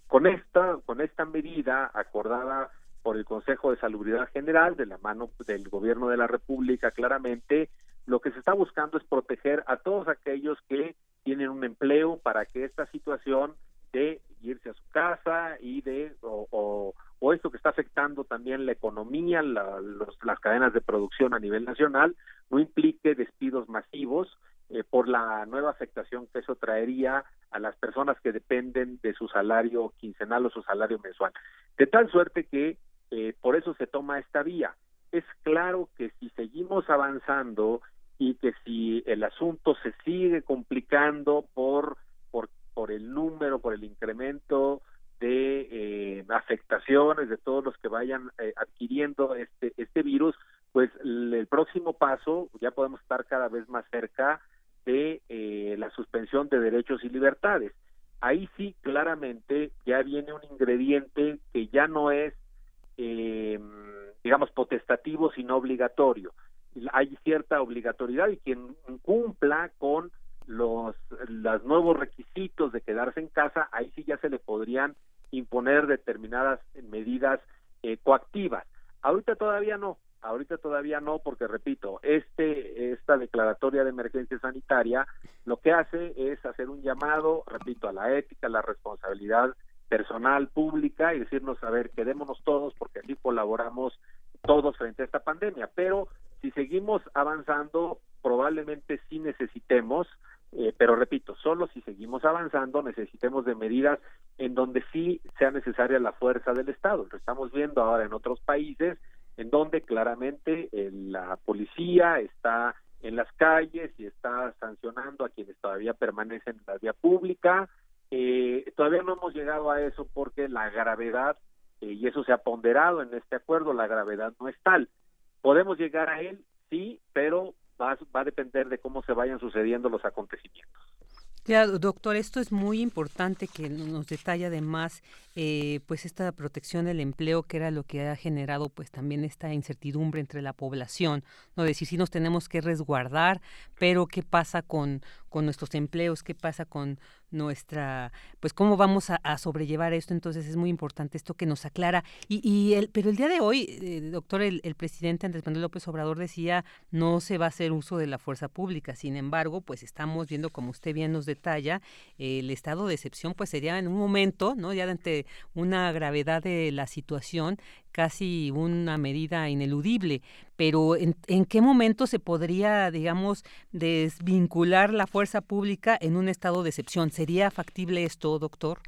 con esta con esta medida acordada por el Consejo de Salubridad General de la mano del Gobierno de la República claramente lo que se está buscando es proteger a todos aquellos que tienen un empleo para que esta situación de irse a su casa y de o, o esto que está afectando también la economía, las cadenas de producción a nivel nacional, no implique despidos masivos eh, por la nueva afectación que eso traería a las personas que dependen de su salario quincenal o su salario mensual. De tal suerte que eh, por eso se toma esta vía. Es claro que si seguimos avanzando y que si el asunto se sigue complicando por, por, por el número, por el incremento de eh, afectaciones de todos los que vayan eh, adquiriendo este este virus pues el, próximo paso ya podemos estar cada vez más cerca de eh, la suspensión de derechos y libertades. Ahí sí claramente ya viene un ingrediente que ya no es digamos potestativo sino obligatorio. Hay cierta obligatoriedad y quien cumpla con los, los nuevos requisitos de quedarse en casa, ahí sí ya se le podrían imponer determinadas medidas eh, coactivas. Ahorita todavía no, ahorita todavía no, porque repito, este esta declaratoria de emergencia sanitaria lo que hace es hacer un llamado, repito, a la ética, a la responsabilidad personal pública y decirnos, a ver, quedémonos todos porque así colaboramos todos frente a esta pandemia. Pero si seguimos avanzando, probablemente sí necesitemos eh, pero repito, solo si seguimos avanzando necesitemos de medidas en donde sí sea necesaria la fuerza del Estado. Lo estamos viendo ahora en otros países en donde claramente eh, la policía está en las calles y está sancionando a quienes todavía permanecen en la vía pública. Eh, todavía no hemos llegado a eso porque la gravedad, eh, y eso se ha ponderado en este acuerdo, la gravedad no es tal. Podemos llegar a él, sí, pero va, va a depender de cómo se vayan sucediendo los acontecimientos. Claro, doctor, esto es muy importante que nos detalla además eh, pues esta protección del empleo que era lo que ha generado pues también esta incertidumbre entre la población, no decir si nos tenemos que resguardar, pero qué pasa con, con nuestros empleos, qué pasa con nuestra, pues cómo vamos a, sobrellevar esto. Entonces es muy importante esto que nos aclara. Y, y el, pero el día de hoy, eh, doctor, el, presidente Andrés Manuel López Obrador decía no se va a hacer uso de la fuerza pública. Sin embargo, pues estamos viendo, como usted bien nos detalla, el estado de excepción, pues sería en un momento, ¿no? Ya ante una gravedad de la situación, casi una medida ineludible, pero ¿en, qué momento se podría, digamos, desvincular la fuerza pública en un estado de excepción? ¿Sería factible esto, doctor?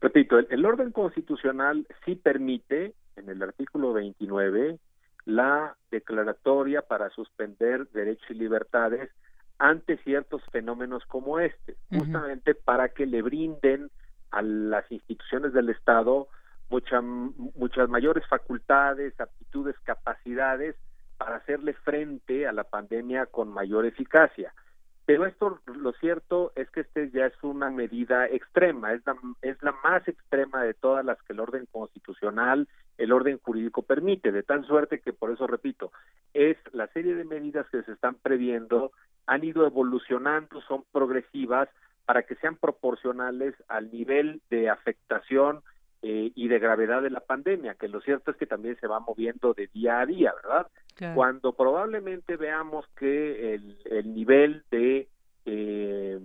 Repito, el, orden constitucional sí permite, en el artículo 29, la declaratoria para suspender derechos y libertades ante ciertos fenómenos como este, justamente para que le brinden a las instituciones del Estado muchas mayores facultades, aptitudes, capacidades para hacerle frente a la pandemia con mayor eficacia. Pero esto, lo cierto es que este ya es una medida extrema, es la, es la más extrema de todas las que el orden constitucional, el orden jurídico permite, de tal suerte que, por eso repito, es la serie de medidas que se están previendo, han ido evolucionando, son progresivas para que sean proporcionales al nivel de afectación eh, y de gravedad de la pandemia, que lo cierto es que también se va moviendo de día a día, ¿verdad? Cuando probablemente veamos que el, el nivel de, eh,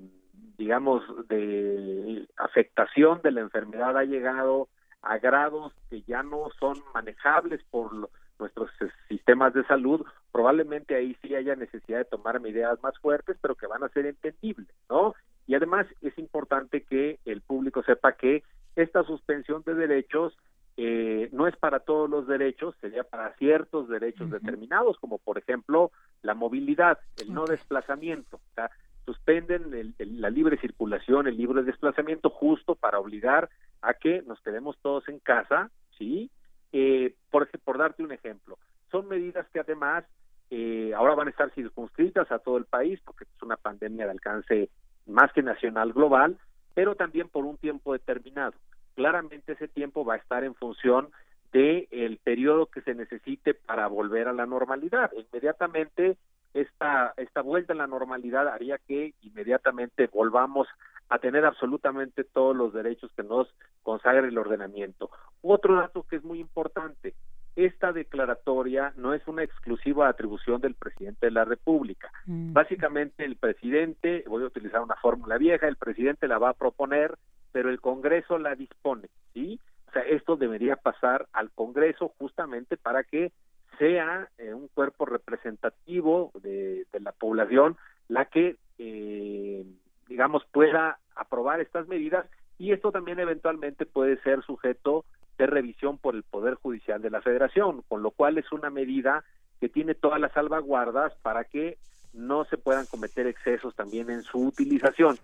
digamos, de afectación de la enfermedad ha llegado a grados que ya no son manejables por nuestros sistemas de salud, probablemente ahí sí haya necesidad de tomar medidas más fuertes, pero que van a ser entendibles, ¿no? Y además es importante que el público sepa que esta suspensión de derechos eh, no es para todos los derechos, sería para ciertos derechos determinados, como por ejemplo la movilidad, el no desplazamiento. O sea, suspenden la libre circulación, el libre desplazamiento, justo para obligar a que nos quedemos todos en casa, ¿sí? Eh, por, por darte un ejemplo, son medidas que además eh, ahora van a estar circunscritas a todo el país, porque es una pandemia de alcance más que nacional global, pero también por un tiempo determinado. Claramente ese tiempo va a estar en función del el periodo que se necesite para volver a la normalidad. Inmediatamente esta, esta vuelta a la normalidad haría que inmediatamente volvamos a tener absolutamente todos los derechos que nos consagra el ordenamiento. Otro dato que es muy importante, esta declaratoria no es una exclusiva atribución del presidente de la República. Mm. Básicamente el presidente, voy a utilizar una fórmula vieja, el presidente la va a proponer, pero el Congreso la dispone, ¿sí? O sea, esto debería pasar al Congreso justamente para que sea eh, un cuerpo representativo de, la población la que, eh, digamos, pueda aprobar estas medidas y esto también eventualmente puede ser sujeto de revisión por el Poder Judicial de la Federación, con lo cual es una medida que tiene todas las salvaguardas para que no se puedan cometer excesos también en su utilización.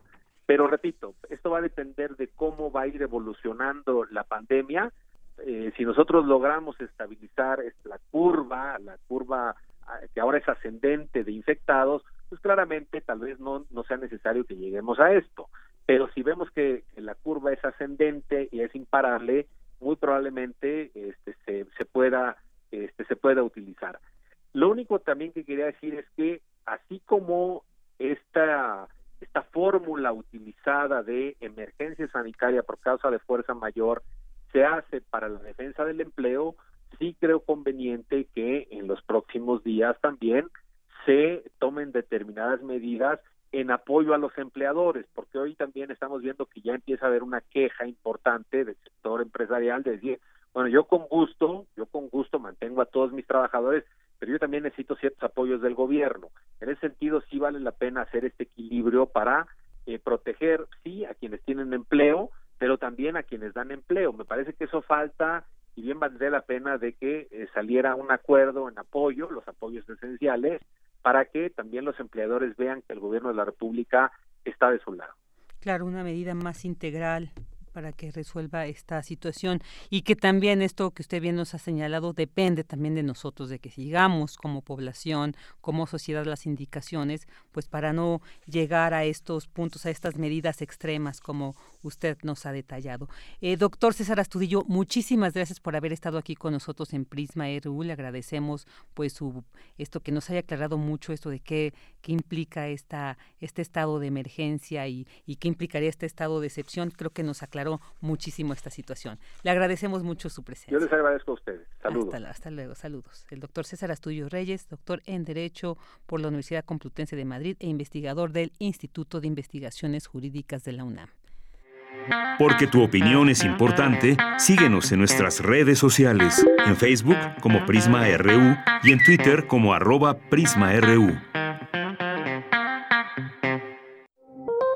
Pero repito, esto va a depender de cómo va a ir evolucionando la pandemia. Eh, si nosotros logramos estabilizar la curva, la curva ah, que ahora es ascendente de infectados, pues claramente tal vez no, no sea necesario que lleguemos a esto. Pero si vemos que la curva es ascendente y es imparable, muy probablemente este, se, se pueda este, se pueda utilizar. Lo único también que quería decir es que así como esta esta fórmula utilizada de emergencia sanitaria por causa de fuerza mayor se hace para la defensa del empleo, sí creo conveniente que en los próximos días también se tomen determinadas medidas en apoyo a los empleadores, porque hoy también estamos viendo que ya empieza a haber una queja importante del sector empresarial de decir, bueno, yo con gusto, yo con gusto mantengo a todos mis trabajadores, pero yo también necesito ciertos apoyos del gobierno. En ese sentido, sí vale la pena hacer este equilibrio para eh, proteger, sí, a quienes tienen empleo, pero también a quienes dan empleo. Me parece que eso falta y bien valdría la pena de que eh, saliera un acuerdo en apoyo, los apoyos esenciales, para que también los empleadores vean que el gobierno de la República está de su lado. Claro, una medida más integral para que resuelva esta situación y que también esto que usted bien nos ha señalado depende también de nosotros, de que sigamos como población, como sociedad las indicaciones, pues para no llegar a estos puntos, a estas medidas extremas como usted nos ha detallado. Eh, doctor César Astudillo, muchísimas gracias por haber estado aquí con nosotros en Prisma RU. Le agradecemos pues su, esto que nos haya aclarado mucho esto de qué, qué implica esta, este estado de emergencia y, y qué implicaría este estado de excepción. Creo que nos aclaró muchísimo esta situación. Le agradecemos mucho su presencia. Yo les agradezco a ustedes. Saludos. Hasta, luego, saludos. El doctor César Astudillo Reyes, doctor en Derecho por la Universidad Complutense de Madrid e investigador del Instituto de Investigaciones Jurídicas de la UNAM. Porque tu opinión es importante, síguenos en nuestras redes sociales, en Facebook como Prisma RU y en Twitter como arroba PrismaRU.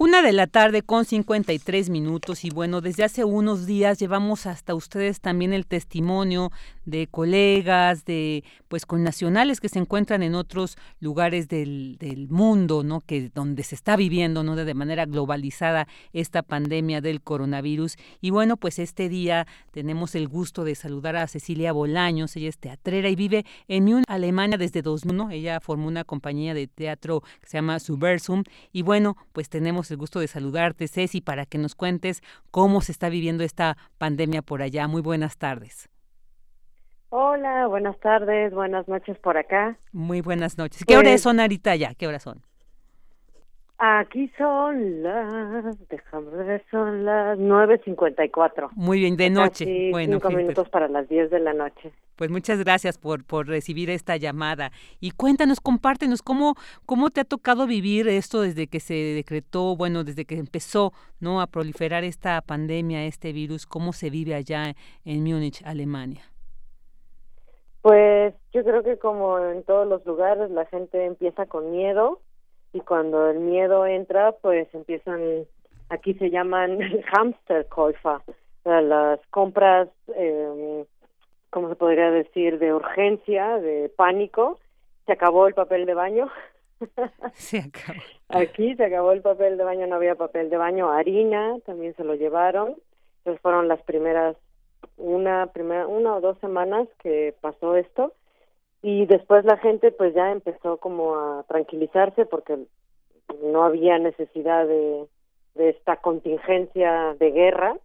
Una de la tarde con 53 minutos y bueno, desde hace unos días llevamos hasta ustedes también el testimonio de colegas, de pues con nacionales que se encuentran en otros lugares del, del mundo, ¿no? Que donde se está viviendo, ¿no? De, manera globalizada esta pandemia del coronavirus. Y bueno, pues este día tenemos el gusto de saludar a Cecilia Bolaños, ella es teatrera y vive en Múnich, Alemania desde 2001. Ella formó una compañía de teatro que se llama Subversum y bueno, pues tenemos el gusto de saludarte, Ceci, para que nos cuentes cómo se está viviendo esta pandemia por allá. Muy buenas tardes. Hola, buenas tardes, buenas noches por acá. Muy buenas noches. ¿Qué horas pues son ahorita ya? ¿Qué horas son? Aquí son las, déjame ver, son las 9.54. Muy bien, de noche. bueno, cinco minutos para las 10 de la noche. Pues muchas gracias por, por recibir esta llamada. Y cuéntanos, compártenos, ¿cómo, ¿cómo te ha tocado vivir esto desde que se decretó, bueno, desde que empezó ¿no? a proliferar esta pandemia, este virus? ¿Cómo se vive allá en Múnich, Alemania? Pues yo creo que como en todos los lugares, la gente empieza con miedo y cuando el miedo entra, pues empiezan, aquí se llaman hamsterkäufer, las compras, eh, ¿cómo se podría decir?, de urgencia, de pánico. Se acabó el papel de baño. Se acabó. Aquí se acabó el papel de baño, no había papel de baño, harina también se lo llevaron. Entonces fueron las primeras una primera una o dos semanas que pasó esto y después la gente pues ya empezó como a tranquilizarse porque no había necesidad de, esta contingencia de guerra.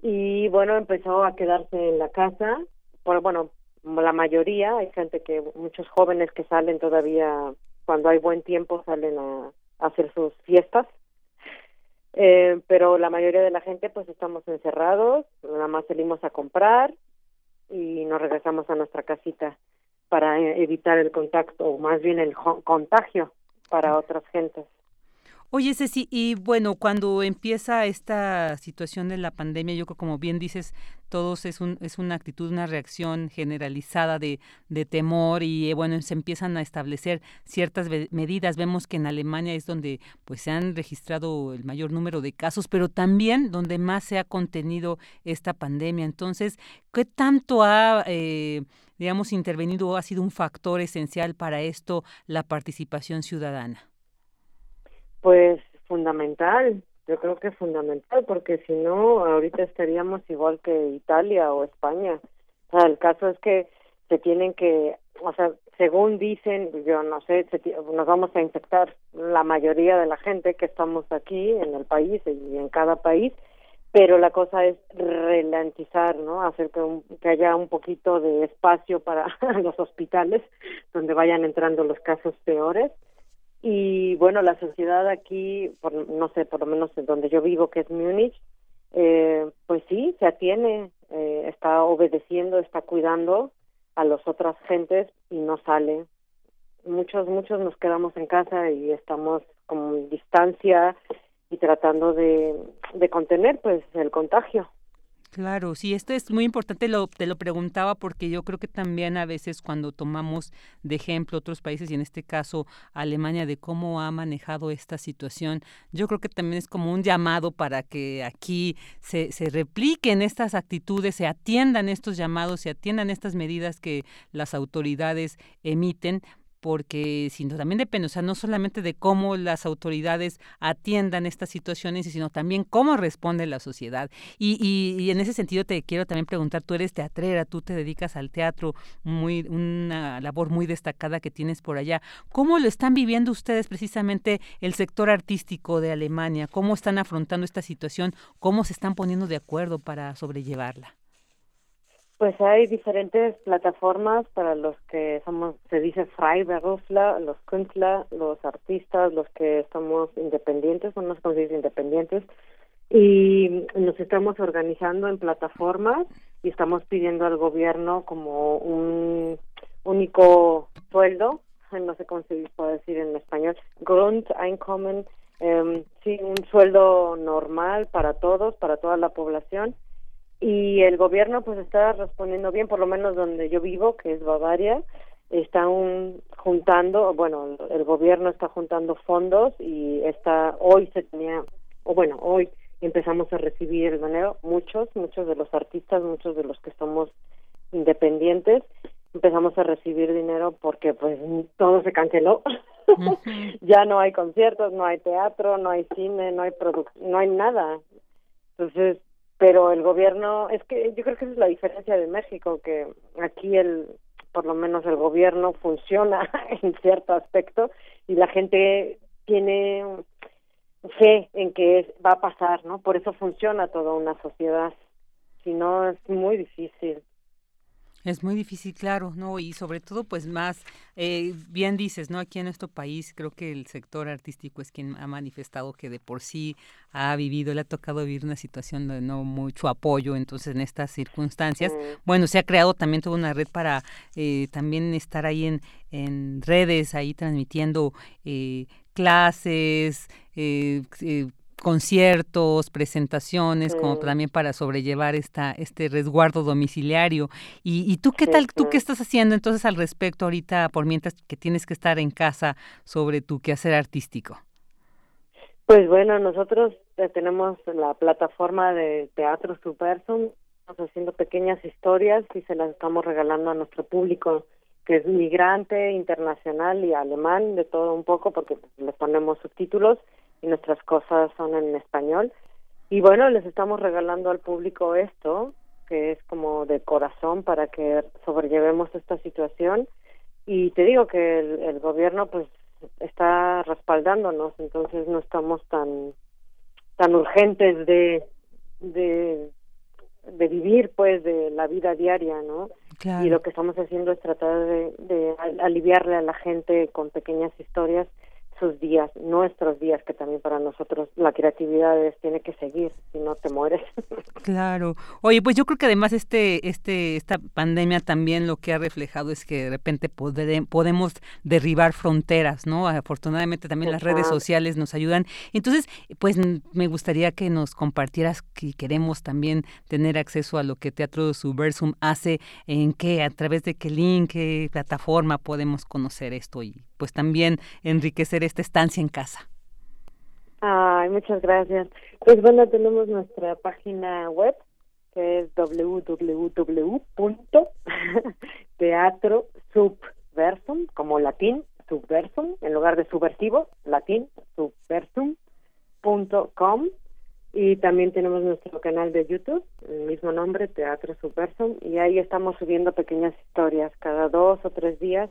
Y bueno empezó a quedarse en la casa. Por bueno la mayoría hay gente que muchos jóvenes que salen todavía cuando hay buen tiempo salen a, hacer sus fiestas. Eh, pero la mayoría de la gente pues estamos encerrados nada más salimos a comprar y nos regresamos a nuestra casita para evitar el contacto o más bien el contagio para otras gentes. Oye, Ceci, y bueno, cuando empieza esta situación de la pandemia, yo creo como bien dices, todos es, un, es una actitud, una reacción generalizada de, de temor y eh, bueno, se empiezan a establecer ciertas medidas. Vemos que en Alemania es donde pues se han registrado el mayor número de casos, pero también donde más se ha contenido esta pandemia. Entonces, ¿qué tanto ha... Eh, digamos, intervenido o ha sido un factor esencial para esto la participación ciudadana? Pues fundamental, yo creo que fundamental, porque si no, ahorita estaríamos igual que Italia o España. O sea, el caso es que se tienen que, o sea, según dicen, yo no sé, nos vamos a infectar la mayoría de la gente que estamos aquí en el país y en cada país, pero la cosa es ralentizar, ¿no? Hacer que, haya un poquito de espacio para los hospitales donde vayan entrando los casos peores. Y bueno, la sociedad aquí, por, no sé, por lo menos donde yo vivo, que es Múnich, eh, pues sí, se atiene, eh, está obedeciendo, está cuidando a las otras gentes y no sale. Muchos, muchos nos quedamos en casa y estamos con distancia y tratando de, de contener pues el contagio. Claro, sí, esto es muy importante, lo, te lo preguntaba porque yo creo que también a veces cuando tomamos de ejemplo otros países y en este caso Alemania de cómo ha manejado esta situación, yo creo que también es como un llamado para que aquí se, se repliquen estas actitudes, se atiendan estos llamados, se atiendan estas medidas que las autoridades emiten porque sino también depende, o sea, no solamente de cómo las autoridades atiendan estas situaciones, sino también cómo responde la sociedad. Y, y, en ese sentido te quiero también preguntar, tú eres teatrera, tú te dedicas al teatro, muy una labor muy destacada que tienes por allá. ¿Cómo lo están viviendo ustedes precisamente el sector artístico de Alemania? ¿Cómo están afrontando esta situación? ¿Cómo se están poniendo de acuerdo para sobrellevarla? Pues hay diferentes plataformas para los que somos, se dice Freiberufler, los Künstler, los artistas, los que estamos independientes, los dice independientes, y nos estamos organizando en plataformas y estamos pidiendo al gobierno como un único sueldo, no sé cómo se puede decir en español, Grundeinkommen, eh, sí, un sueldo normal para todos, para toda la población, y el gobierno pues está respondiendo bien, por lo menos donde yo vivo, que es Bavaria, están juntando, bueno, el gobierno está juntando fondos y está hoy se tenía, o bueno, hoy empezamos a recibir el dinero, muchos, muchos de los artistas, muchos de los que somos independientes, empezamos a recibir dinero porque pues todo se canceló. ya no hay conciertos, no hay teatro, no hay cine, no hay no hay nada. Entonces, pero el gobierno es que yo creo que esa es la diferencia de México que aquí el por lo menos el gobierno funciona en cierto aspecto y la gente tiene fe en que va a pasar, ¿no? Por eso funciona toda una sociedad. Si no es muy difícil. Es muy difícil, claro, ¿no? Y sobre todo, pues más, eh, bien dices, ¿no? Aquí en nuestro país creo que el sector artístico es quien ha manifestado que de por sí ha vivido, le ha tocado vivir una situación de no mucho apoyo, entonces en estas circunstancias, bueno, se ha creado también toda una red para eh, también estar ahí en, en redes, ahí transmitiendo eh, clases, eh, eh conciertos, presentaciones, como también para sobrellevar esta este resguardo domiciliario. ¿Y, y tú qué tal, tú qué estás haciendo entonces al respecto ahorita, por mientras que tienes que estar en casa sobre tu quehacer artístico? Pues bueno, nosotros eh, tenemos la plataforma de Teatro Supersum, estamos haciendo pequeñas historias y se las estamos regalando a nuestro público que es migrante, internacional y alemán, de todo un poco, porque le ponemos subtítulos y nuestras cosas son en español. Y bueno, les estamos regalando al público esto, que es como de corazón para que sobrellevemos esta situación. Y te digo que el, gobierno pues está respaldándonos, entonces no estamos tan tan urgentes de, de de vivir pues de la vida diaria, ¿no? Y lo que estamos haciendo es tratar de, de aliviarle a la gente con pequeñas historias sus días, nuestros días, que también para nosotros la creatividad tiene que seguir, si no te mueres. Claro. Oye, pues yo creo que además este, este, esta pandemia también lo que ha reflejado es que de repente podemos derribar fronteras, ¿no? Afortunadamente también las redes sociales nos ayudan. Entonces, pues me gustaría que nos compartieras que queremos también tener acceso a lo que Teatro Subversum hace, en qué, a través de qué link, qué plataforma podemos conocer esto y pues también enriquecer esta estancia en casa. Ay, muchas gracias. Pues bueno, tenemos nuestra página web que es www.teatrosubversum, como latín, subversum, en lugar de subversivo, latín, subversum.com. Y también tenemos nuestro canal de YouTube, el mismo nombre, Teatro Subversum, y ahí estamos subiendo pequeñas historias cada dos o tres días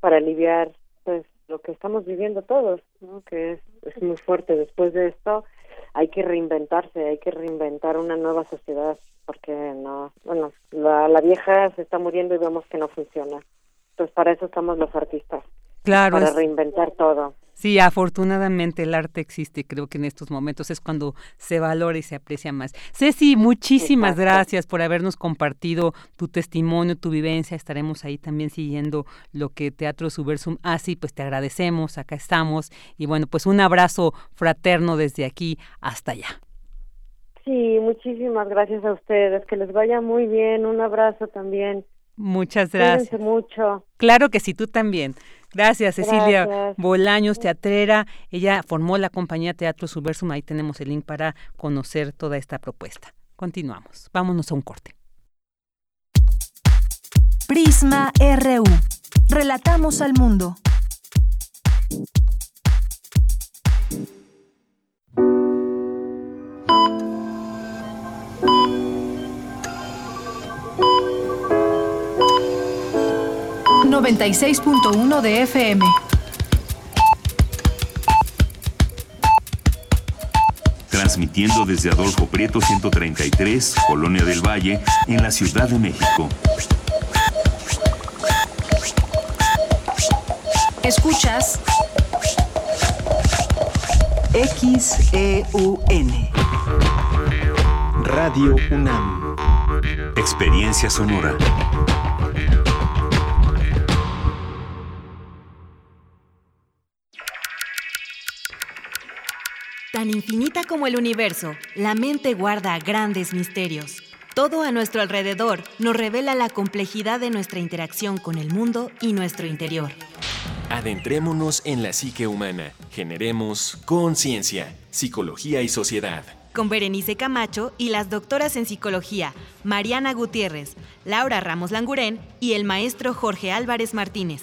para aliviar pues lo que estamos viviendo todos, ¿no? que es, es muy fuerte. Después de esto hay que reinventarse, hay que reinventar una nueva sociedad, porque no, bueno, la, la vieja se está muriendo y vemos que no funciona. Entonces para eso estamos los artistas. Claro. Para reinventar todo. Sí, afortunadamente el arte existe. Creo que en estos momentos es cuando se valora y se aprecia más. Ceci, muchísimas gracias por habernos compartido tu testimonio, tu vivencia. Estaremos ahí también siguiendo lo que Teatro Subversum hace. Pues te agradecemos, acá estamos. Y bueno, pues un abrazo fraterno desde aquí hasta allá. Sí, muchísimas gracias a ustedes. Que les vaya muy bien. Un abrazo también. Muchas gracias. Cuídense mucho. Claro que sí, tú también. Gracias, Cecilia Bolaños, teatrera. Ella formó la compañía Teatro Subversum. Ahí tenemos el link para conocer toda esta propuesta. Continuamos. Vámonos a un corte. Prisma RU. Relatamos al mundo. 96.1 de FM. Transmitiendo desde Adolfo Prieto 133, Colonia del Valle, en la Ciudad de México. Escuchas XEUN Radio UNAM Experiencia sonora. Tan infinita como el universo, la mente guarda grandes misterios. Todo a nuestro alrededor nos revela la complejidad de nuestra interacción con el mundo y nuestro interior. Adentrémonos en la psique humana. Generemos conciencia, psicología y sociedad. Con Berenice Camacho y las doctoras en psicología, Mariana Gutiérrez, Laura Ramos Langurén y el maestro Jorge Álvarez Martínez.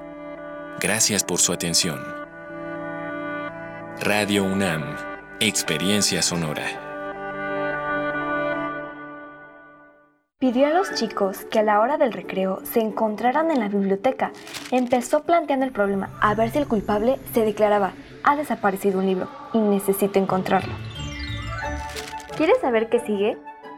Gracias por su atención. Radio UNAM, Experiencia Sonora. Pidió a los chicos que a la hora del recreo se encontraran en la biblioteca. Empezó planteando el problema a ver si el culpable se declaraba, ha desaparecido un libro y necesito encontrarlo. ¿Quieres saber qué sigue?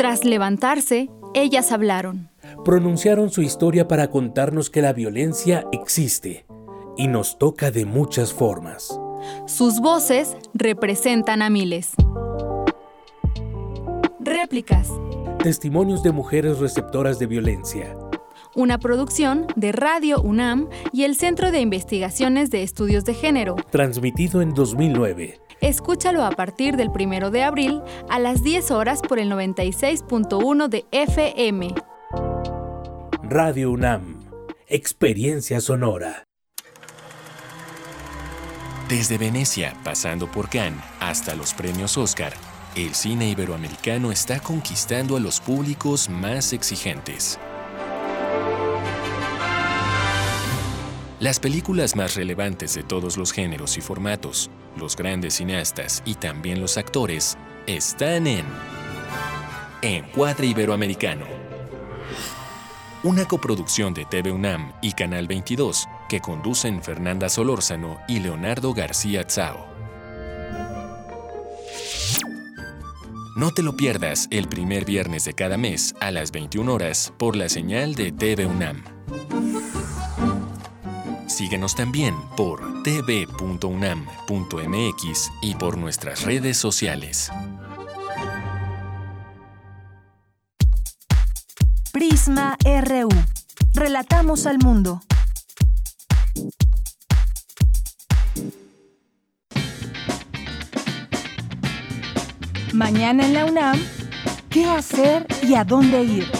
Tras levantarse, ellas hablaron. Pronunciaron su historia para contarnos que la violencia existe y nos toca de muchas formas. Sus voces representan a miles. Réplicas. Testimonios de mujeres receptoras de violencia. Una producción de Radio UNAM y el Centro de Investigaciones de Estudios de Género. Transmitido en 2009. Escúchalo a partir del 1 de abril a las 10 horas por el 96.1 de FM. Radio UNAM. Experiencia sonora. Desde Venecia, pasando por Cannes, hasta los premios Oscar, el cine iberoamericano está conquistando a los públicos más exigentes. Las películas más relevantes de todos los géneros y formatos, los grandes cineastas y también los actores, están en Encuadre Iberoamericano. Una coproducción de TV UNAM y Canal 22 que conducen Fernanda Solórzano y Leonardo García Tsao. No te lo pierdas el primer viernes de cada mes a las 21 horas por la señal de TV UNAM. Síguenos también por tv.unam.mx y por nuestras redes sociales. Prisma RU. Relatamos al mundo. Mañana en la UNAM, ¿qué hacer y a dónde ir?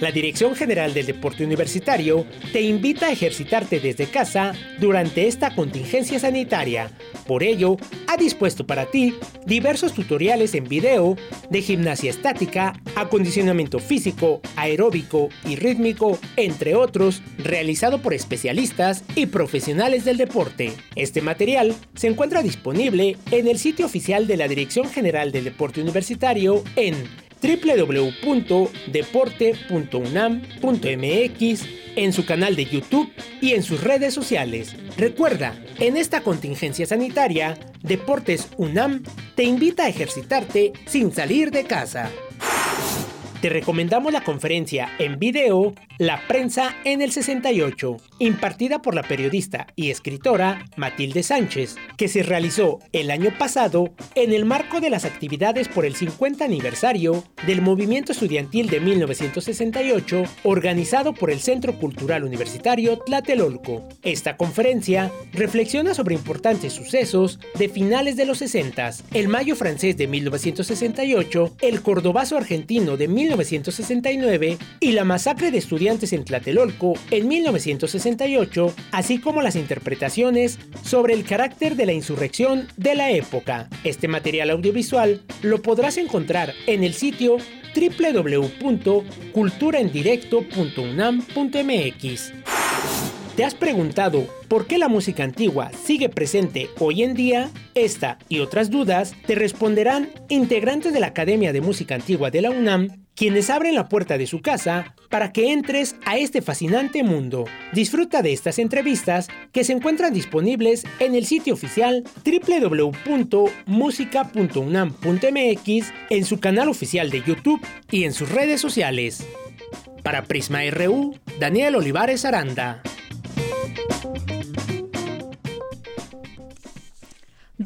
La Dirección General del Deporte Universitario te invita a ejercitarte desde casa durante esta contingencia sanitaria. Por ello, ha dispuesto para ti diversos tutoriales en video de gimnasia estática, acondicionamiento físico, aeróbico y rítmico, entre otros, realizado por especialistas y profesionales del deporte. Este material se encuentra disponible en el sitio oficial de la Dirección General del Deporte Universitario en www.deporte.unam.mx, en su canal de YouTube y en sus redes sociales. Recuerda, en esta contingencia sanitaria, Deportes UNAM te invita a ejercitarte sin salir de casa. Te recomendamos la conferencia en video La prensa en el 68, impartida por la periodista y escritora Matilde Sánchez, que se realizó el año pasado en el marco de las actividades por el 50 aniversario del movimiento estudiantil de 1968 organizado por el Centro Cultural Universitario Tlatelolco. Esta conferencia reflexiona sobre importantes sucesos de finales de los 60, el mayo francés de 1968, el cordobazo argentino de 1969 y la masacre de estudiantes en Tlatelolco en 1968, así como las interpretaciones sobre el carácter de la insurrección de la época. Este material audiovisual lo podrás encontrar en el sitio www.culturaendirecto.unam.mx. ¿Te has preguntado por qué la música antigua sigue presente hoy en día? Esta y otras dudas te responderán integrantes de la Academia de Música Antigua de la UNAM, quienes abren la puerta de su casa para que entres a este fascinante mundo. Disfruta de estas entrevistas que se encuentran disponibles en el sitio oficial www.musica.unam.mx, en su canal oficial de YouTube y en sus redes sociales. Para Prisma RU, Daniel Olivares Aranda.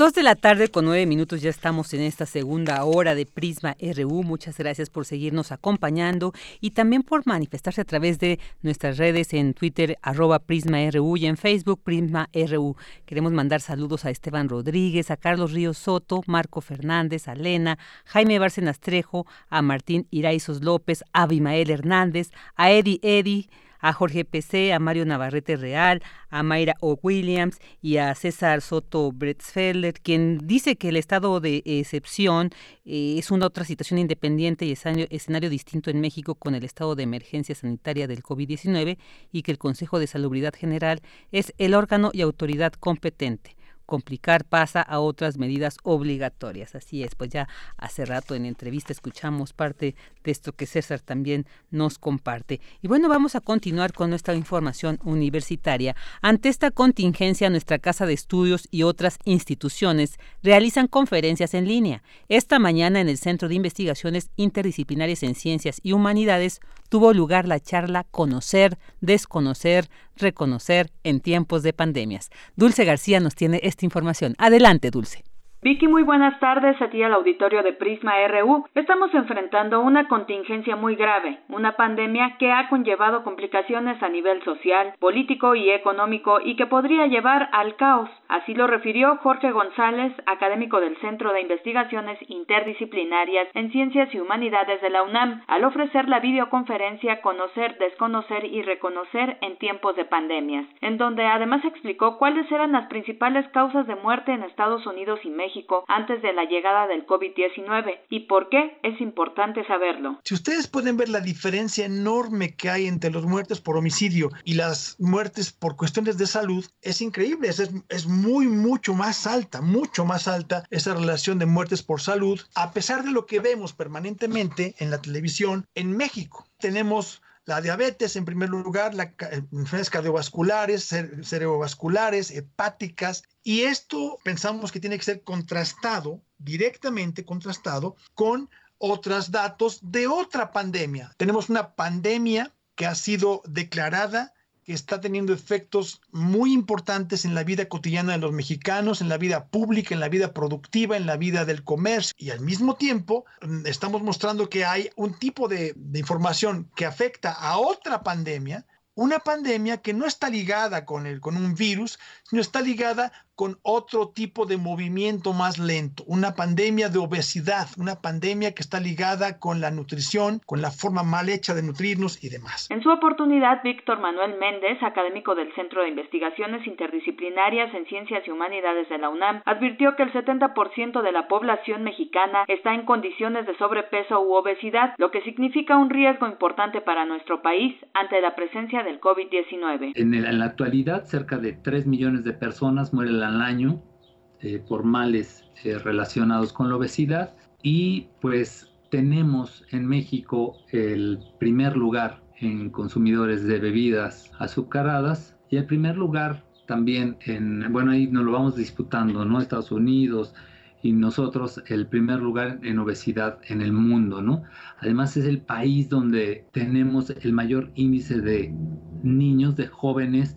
Dos de la tarde con nueve minutos ya estamos en esta segunda hora de Prisma RU. Muchas gracias por seguirnos acompañando y también por manifestarse a través de nuestras redes en Twitter arroba Prisma RU y en Facebook Prisma RU. Queremos mandar saludos a Esteban Rodríguez, a Carlos Ríos Soto, Marco Fernández, a Lena, Jaime Bárcenas Trejo, a Martín Iraizos López, a Abimael Hernández, a Eddie Eddy a Jorge PC, a Mario Navarrete Real, a Mayra O. Williams y a César Soto Bretzfelder, quien dice que el estado de excepción eh, es una otra situación independiente y escenario, escenario distinto en México con el estado de emergencia sanitaria del COVID-19 y que el Consejo de Salubridad General es el órgano y autoridad competente complicar pasa a otras medidas obligatorias. Así es, pues ya hace rato en entrevista escuchamos parte de esto que César también nos comparte. Y bueno, vamos a continuar con nuestra información universitaria. Ante esta contingencia, nuestra Casa de Estudios y otras instituciones realizan conferencias en línea. Esta mañana en el Centro de Investigaciones Interdisciplinarias en Ciencias y Humanidades tuvo lugar la charla Conocer, Desconocer, Reconocer en tiempos de pandemias. Dulce García nos tiene esta información. Adelante, Dulce. Vicky, muy buenas tardes a ti al auditorio de Prisma RU. Estamos enfrentando una contingencia muy grave, una pandemia que ha conllevado complicaciones a nivel social, político y económico y que podría llevar al caos. Así lo refirió Jorge González, académico del Centro de Investigaciones Interdisciplinarias en Ciencias y Humanidades de la UNAM, al ofrecer la videoconferencia Conocer, Desconocer y Reconocer en tiempos de pandemias, en donde además explicó cuáles eran las principales causas de muerte en Estados Unidos y México antes de la llegada del COVID-19 y por qué es importante saberlo. Si ustedes pueden ver la diferencia enorme que hay entre los muertes por homicidio y las muertes por cuestiones de salud, es increíble, es, es muy, mucho más alta, mucho más alta esa relación de muertes por salud, a pesar de lo que vemos permanentemente en la televisión en México. Tenemos la diabetes en primer lugar, las enfermedades cardiovasculares, cerebrovasculares, hepáticas, y esto pensamos que tiene que ser contrastado, directamente contrastado, con otros datos de otra pandemia. Tenemos una pandemia que ha sido declarada que está teniendo efectos muy importantes en la vida cotidiana de los mexicanos, en la vida pública, en la vida productiva, en la vida del comercio. Y al mismo tiempo mm, estamos mostrando que hay un tipo de, de información que afecta a otra pandemia, una pandemia que no está ligada con, el, con un virus, sino está ligada con otro tipo de movimiento más lento, una pandemia de obesidad, una pandemia que está ligada con la nutrición, con la forma mal hecha de nutrirnos y demás. En su oportunidad, Víctor Manuel Méndez, académico del Centro de Investigaciones Interdisciplinarias en Ciencias y Humanidades de la UNAM, advirtió que el 70% de la población mexicana está en condiciones de sobrepeso u obesidad, lo que significa un riesgo importante para nuestro país ante la presencia del COVID-19. En, en, la actualidad, cerca de 3 millones de personas mueren la al año eh, por males eh, relacionados con la obesidad y pues tenemos en México el primer lugar en consumidores de bebidas azucaradas y el primer lugar también en, bueno, ahí nos lo vamos disputando, ¿no? Estados Unidos y nosotros el primer lugar en obesidad en el mundo, ¿no? Además es el país donde tenemos el mayor índice de niños, de jóvenes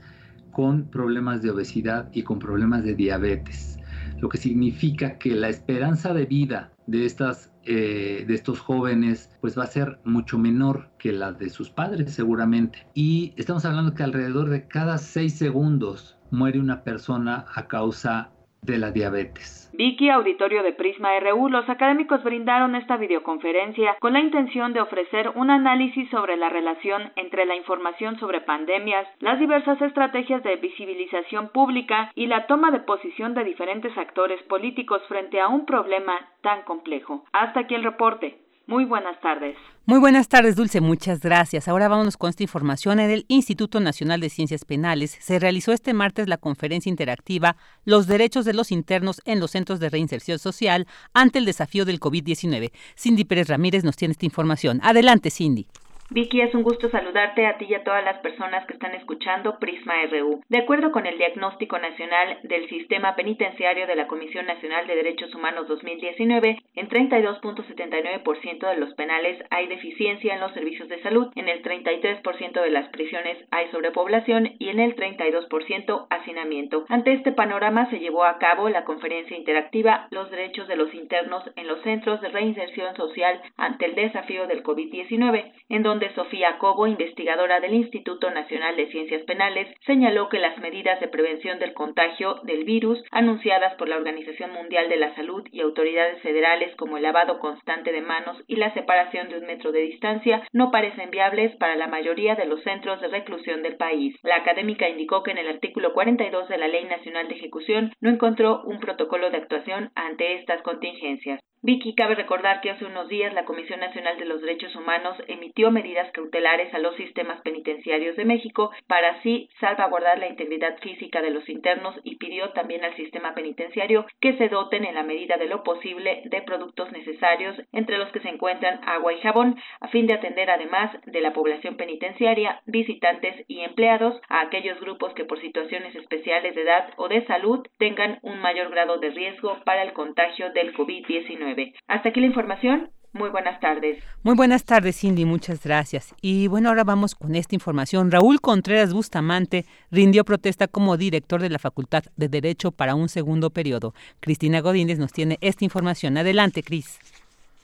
con problemas de obesidad y con problemas de diabetes, lo que significa que la esperanza de vida de, estas, eh, de estos jóvenes pues va a ser mucho menor que la de sus padres seguramente. Y estamos hablando que alrededor de cada seis segundos muere una persona a causa de la diabetes. Vicky, auditorio de Prisma RU, los académicos brindaron esta videoconferencia con la intención de ofrecer un análisis sobre la relación entre la información sobre pandemias, las diversas estrategias de visibilización pública y la toma de posición de diferentes actores políticos frente a un problema tan complejo. Hasta aquí el reporte. Muy buenas tardes. Muy buenas tardes, Dulce. Muchas gracias. Ahora vámonos con esta información. En el Instituto Nacional de Ciencias Penales se realizó este martes la conferencia interactiva Los derechos de los internos en los centros de reinserción social ante el desafío del COVID-19. Cindy Pérez Ramírez nos tiene esta información. Adelante, Cindy. Vicky, es un gusto saludarte a ti y a todas las personas que están escuchando Prisma RU. De acuerdo con el Diagnóstico Nacional del Sistema Penitenciario de la Comisión Nacional de Derechos Humanos 2019, en 32.79% de los penales hay deficiencia en los servicios de salud, en el 33% de las prisiones hay sobrepoblación y en el 32% hacinamiento. Ante este panorama se llevó a cabo la conferencia interactiva Los derechos de los internos en los centros de reinserción social ante el desafío del COVID-19, en donde Sofía Cobo, investigadora del Instituto Nacional de Ciencias Penales, señaló que las medidas de prevención del contagio del virus anunciadas por la Organización Mundial de la Salud y autoridades federales como el lavado constante de manos y la separación de un metro de distancia no parecen viables para la mayoría de los centros de reclusión del país. La académica indicó que en el artículo 42 de la Ley Nacional de Ejecución no encontró un protocolo de actuación ante estas contingencias. Vicky, cabe recordar que hace unos días la Comisión Nacional de los Derechos Humanos emitió medidas cautelares a los sistemas penitenciarios de México para así salvaguardar la integridad física de los internos y pidió también al sistema penitenciario que se doten en la medida de lo posible de productos necesarios, entre los que se encuentran agua y jabón, a fin de atender además de la población penitenciaria, visitantes y empleados a aquellos grupos que por situaciones especiales de edad o de salud tengan un mayor grado de riesgo para el contagio del COVID-19. Hasta aquí la información. Muy buenas tardes. Muy buenas tardes, Cindy. Muchas gracias. Y bueno, ahora vamos con esta información. Raúl Contreras Bustamante rindió protesta como director de la Facultad de Derecho para un segundo periodo. Cristina Godínez nos tiene esta información. Adelante, Cris.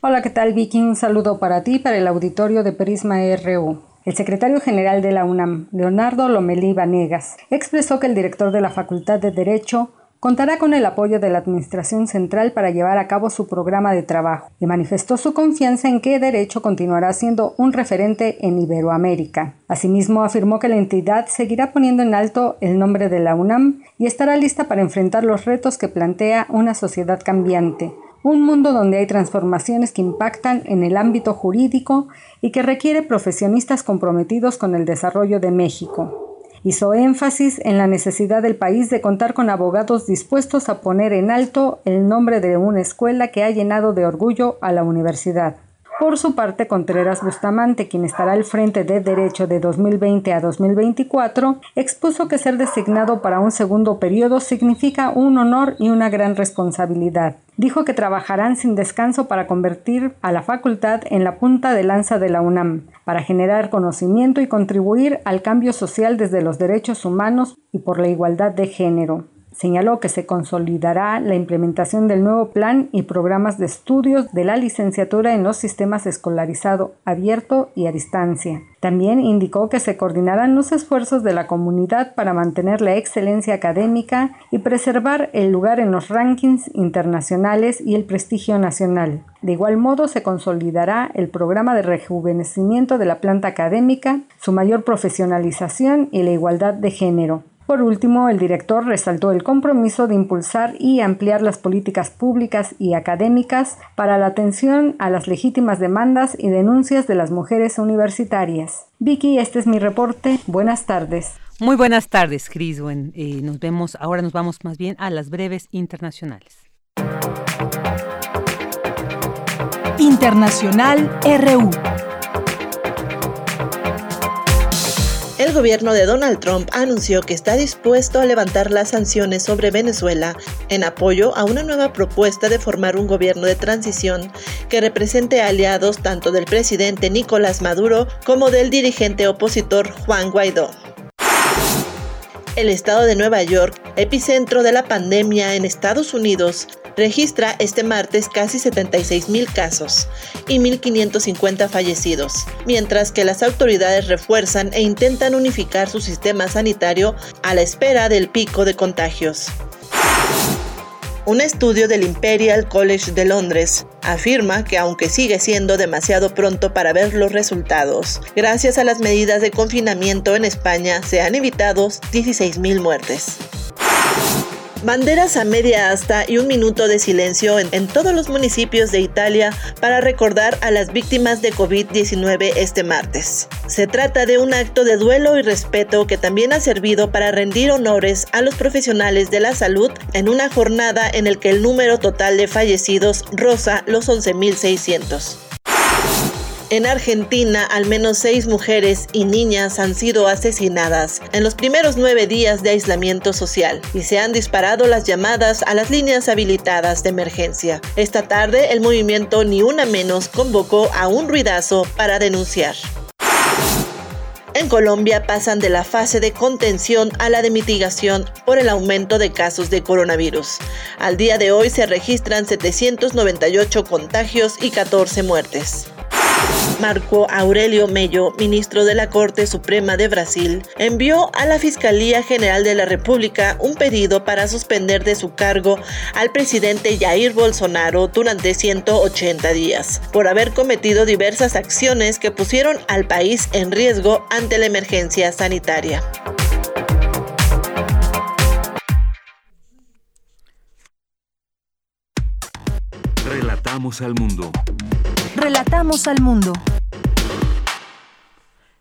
Hola, ¿qué tal, Vicky? Un saludo para ti, para el auditorio de Prisma RU. El secretario general de la UNAM, Leonardo Lomelí Vanegas, expresó que el director de la Facultad de Derecho contará con el apoyo de la Administración Central para llevar a cabo su programa de trabajo y manifestó su confianza en que Derecho continuará siendo un referente en Iberoamérica. Asimismo, afirmó que la entidad seguirá poniendo en alto el nombre de la UNAM y estará lista para enfrentar los retos que plantea una sociedad cambiante, un mundo donde hay transformaciones que impactan en el ámbito jurídico y que requiere profesionistas comprometidos con el desarrollo de México. Hizo énfasis en la necesidad del país de contar con abogados dispuestos a poner en alto el nombre de una escuela que ha llenado de orgullo a la universidad. Por su parte, Contreras Bustamante, quien estará al frente de Derecho de 2020 a 2024, expuso que ser designado para un segundo periodo significa un honor y una gran responsabilidad. Dijo que trabajarán sin descanso para convertir a la facultad en la punta de lanza de la UNAM, para generar conocimiento y contribuir al cambio social desde los derechos humanos y por la igualdad de género. Señaló que se consolidará la implementación del nuevo plan y programas de estudios de la licenciatura en los sistemas escolarizado abierto y a distancia. También indicó que se coordinarán los esfuerzos de la comunidad para mantener la excelencia académica y preservar el lugar en los rankings internacionales y el prestigio nacional. De igual modo, se consolidará el programa de rejuvenecimiento de la planta académica, su mayor profesionalización y la igualdad de género. Por último, el director resaltó el compromiso de impulsar y ampliar las políticas públicas y académicas para la atención a las legítimas demandas y denuncias de las mujeres universitarias. Vicky, este es mi reporte. Buenas tardes. Muy buenas tardes, Cris. Eh, nos vemos, ahora nos vamos más bien a las breves internacionales. Internacional RU. El gobierno de Donald Trump anunció que está dispuesto a levantar las sanciones sobre Venezuela en apoyo a una nueva propuesta de formar un gobierno de transición que represente aliados tanto del presidente Nicolás Maduro como del dirigente opositor Juan Guaidó. El estado de Nueva York, epicentro de la pandemia en Estados Unidos, registra este martes casi 76 mil casos y 1.550 fallecidos, mientras que las autoridades refuerzan e intentan unificar su sistema sanitario a la espera del pico de contagios. Un estudio del Imperial College de Londres afirma que aunque sigue siendo demasiado pronto para ver los resultados, gracias a las medidas de confinamiento en España se han evitado 16.000 muertes. Banderas a media asta y un minuto de silencio en, todos los municipios de Italia para recordar a las víctimas de COVID-19 este martes. Se trata de un acto de duelo y respeto que también ha servido para rendir honores a los profesionales de la salud en una jornada en el que el número total de fallecidos roza los 11.600. En Argentina, al menos seis mujeres y niñas han sido asesinadas en los primeros nueve días de aislamiento social y se han disparado las llamadas a las líneas habilitadas de emergencia. Esta tarde, el movimiento Ni Una Menos convocó a un ruidazo para denunciar. En Colombia pasan de la fase de contención a la de mitigación por el aumento de casos de coronavirus. Al día de hoy se registran 798 contagios y 14 muertes. Marco Aurelio Mello, ministro de la Corte Suprema de Brasil, envió a la Fiscalía General de la República un pedido para suspender de su cargo al presidente Jair Bolsonaro durante 180 días, por haber cometido diversas acciones que pusieron al país en riesgo ante la emergencia sanitaria. Relatamos al mundo. Relatamos al mundo.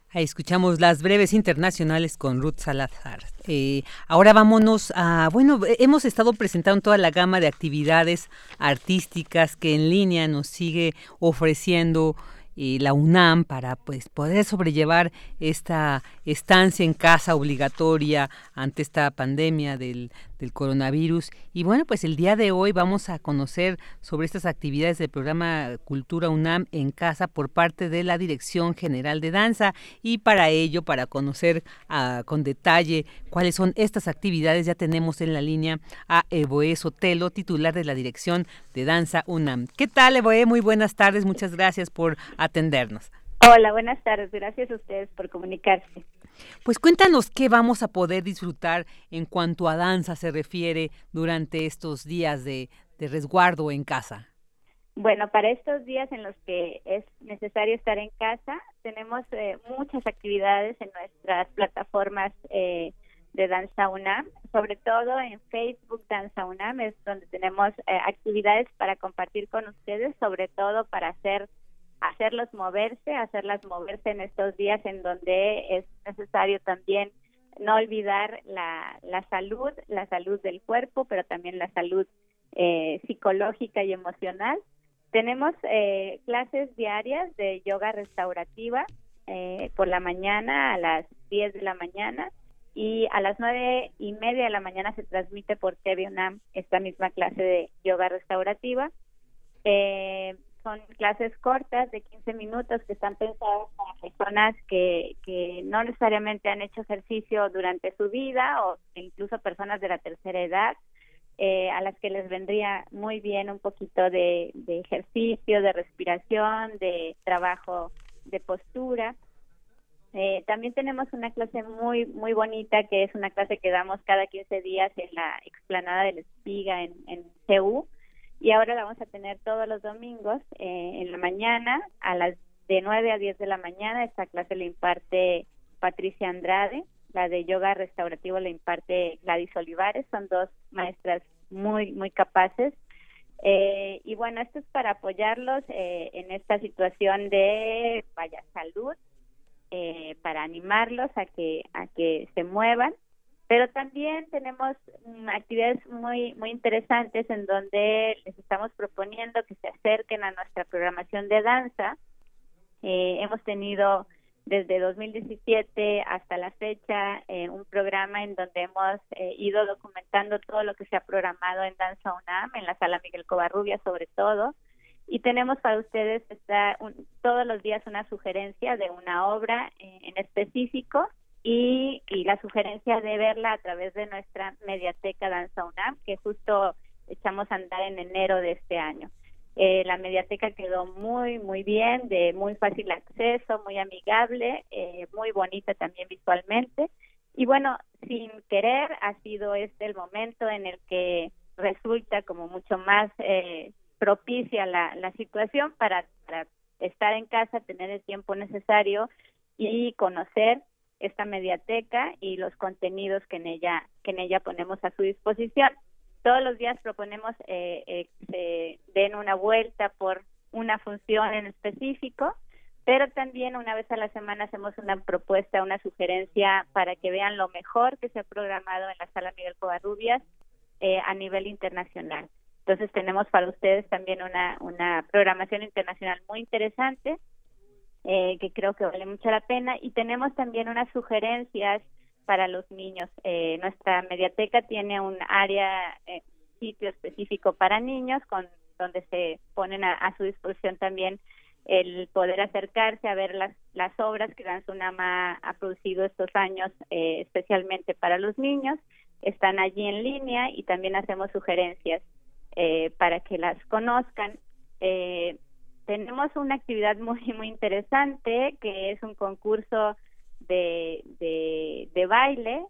Ahí escuchamos las breves internacionales con Ruth Salazar. Eh, ahora vámonos a, bueno, hemos estado presentando toda la gama de actividades artísticas que en línea nos sigue ofreciendo la UNAM para pues poder sobrellevar esta estancia en casa obligatoria ante esta pandemia del, del coronavirus. Y bueno, pues el día de hoy vamos a conocer sobre estas actividades del programa Cultura UNAM en casa por parte de la Dirección General de Danza. Y para ello, para conocer ah, con detalle cuáles son estas actividades, ya tenemos en la línea a Evoe Sotelo, titular de la Dirección de Danza UNAM. ¿Qué tal, Evoe? Muy buenas tardes, muchas gracias por atendernos. Hola, buenas tardes. Gracias a ustedes por comunicarse. Pues cuéntanos qué vamos a poder disfrutar en cuanto a danza se refiere durante estos días de, resguardo en casa. Bueno, para estos días en los que es necesario estar en casa, tenemos eh, muchas actividades en nuestras plataformas eh, de Danza UNAM, sobre todo en Facebook Danza UNAM, es donde tenemos eh, actividades para compartir con ustedes, sobre todo para hacer hacerlos moverse, hacerlas moverse en estos días en donde es necesario también no olvidar la, la salud, la salud del cuerpo, pero también la salud eh, psicológica y emocional. Tenemos eh, clases diarias de yoga restaurativa eh, por la mañana a las 10 de la mañana y a las nueve y media de la mañana se transmite por TV UNAM esta misma clase de yoga restaurativa. Eh, son clases cortas de 15 minutos que están pensadas para personas que, que no necesariamente han hecho ejercicio durante su vida o incluso personas de la tercera edad eh, a las que les vendría muy bien un poquito de, ejercicio, de respiración, de trabajo de postura. Eh, también tenemos una clase muy muy bonita que es una clase que damos cada 15 días en la explanada de la Espiga en, en CEU y ahora la vamos a tener todos los domingos eh, en la mañana a las de 9 a 10 de la mañana. Esta clase la imparte Patricia Andrade la de yoga restaurativo la imparte Gladys Olivares, son dos maestras muy, muy capaces. Eh, y bueno, esto es para apoyarlos eh, en esta situación de vaya salud, eh, para animarlos a que, a que se muevan. Pero también tenemos mm, actividades muy, muy interesantes en donde les estamos proponiendo que se acerquen a nuestra programación de danza. hemos tenido desde 2017 hasta la fecha eh, un programa en donde hemos eh, ido documentando todo lo que se ha programado en Danza UNAM, en la sala Miguel Covarrubia sobre todo, y tenemos para ustedes esta, todos los días una sugerencia de una obra eh, en específico y, la sugerencia de verla a través de nuestra mediateca Danza UNAM, que justo echamos a andar en enero de este año. Eh, la mediateca quedó muy, muy bien, de muy fácil acceso, muy amigable, eh, muy bonita también visualmente. Y bueno, sin querer, ha sido este el momento en el que resulta como mucho más eh, propicia la, la situación para estar en casa, tener el tiempo necesario y conocer esta mediateca y los contenidos que en ella que en ella ponemos a su disposición todos los días proponemos eh, eh, que den una vuelta por una función en específico, pero también una vez a la semana hacemos una propuesta, una sugerencia para que vean lo mejor que se ha programado en la sala Miguel Covarrubias eh, a nivel internacional. Entonces tenemos para ustedes también una, una programación internacional muy interesante eh, que creo que vale mucho la pena y tenemos también unas sugerencias para los niños. Eh, nuestra mediateca tiene un área, eh, sitio específico para niños, con donde se ponen a, su disposición también el poder acercarse a ver las, las obras que Danzunama ha producido estos años, eh, especialmente para los niños. Están allí en línea y también hacemos sugerencias eh, para que las conozcan. Eh, tenemos una actividad muy, muy interesante que es un concurso de, de, baile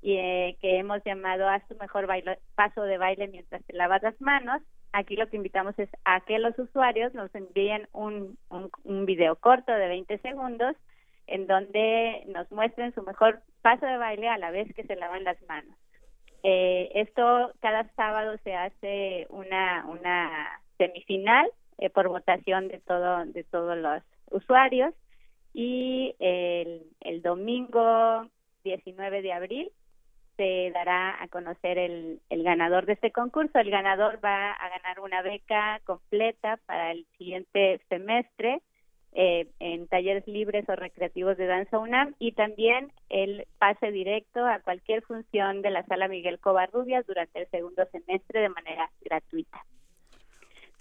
y, eh, que hemos llamado a su mejor paso de baile mientras te lavas las manos. Aquí lo que invitamos es a que los usuarios nos envíen un, un, video corto de 20 segundos en donde nos muestren su mejor paso de baile a la vez que se lavan las manos. Eh, esto cada sábado se hace una, una semifinal eh, por votación de todo de todos los usuarios y el, domingo 19 de abril se dará a conocer el, el ganador de este concurso. El ganador va a ganar una beca completa para el siguiente semestre eh, en talleres libres o recreativos de danza UNAM y también el pase directo a cualquier función de la sala Miguel Covarrubias durante el segundo semestre de manera gratuita.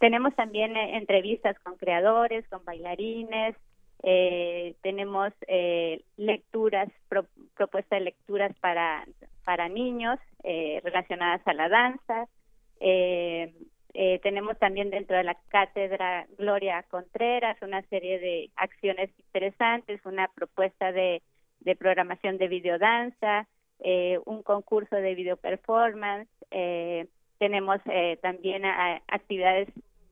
Tenemos también eh, entrevistas con creadores, con bailarines, eh, tenemos eh, lecturas, propuesta de lecturas para, para niños eh, relacionadas a la danza. Tenemos también dentro de la cátedra Gloria Contreras una serie de acciones interesantes, una propuesta de, programación de videodanza, un concurso de video performance. Tenemos eh, también actividades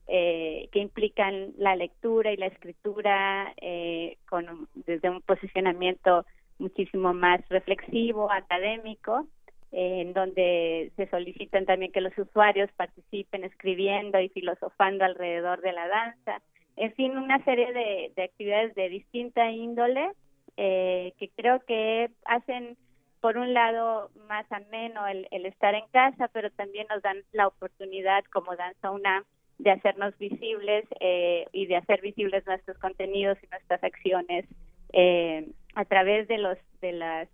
eh, que implican la lectura y la escritura eh, con desde un posicionamiento muchísimo más reflexivo, académico, eh, en donde se solicitan también que los usuarios participen escribiendo y filosofando alrededor de la danza. En fin, una serie de, de actividades de distinta índole eh, que creo que hacen, por un lado, más ameno el, el estar en casa, pero también nos dan la oportunidad como Danza UNAM de hacernos visibles eh, y de hacer visibles nuestros contenidos y nuestras acciones eh, a través de los de las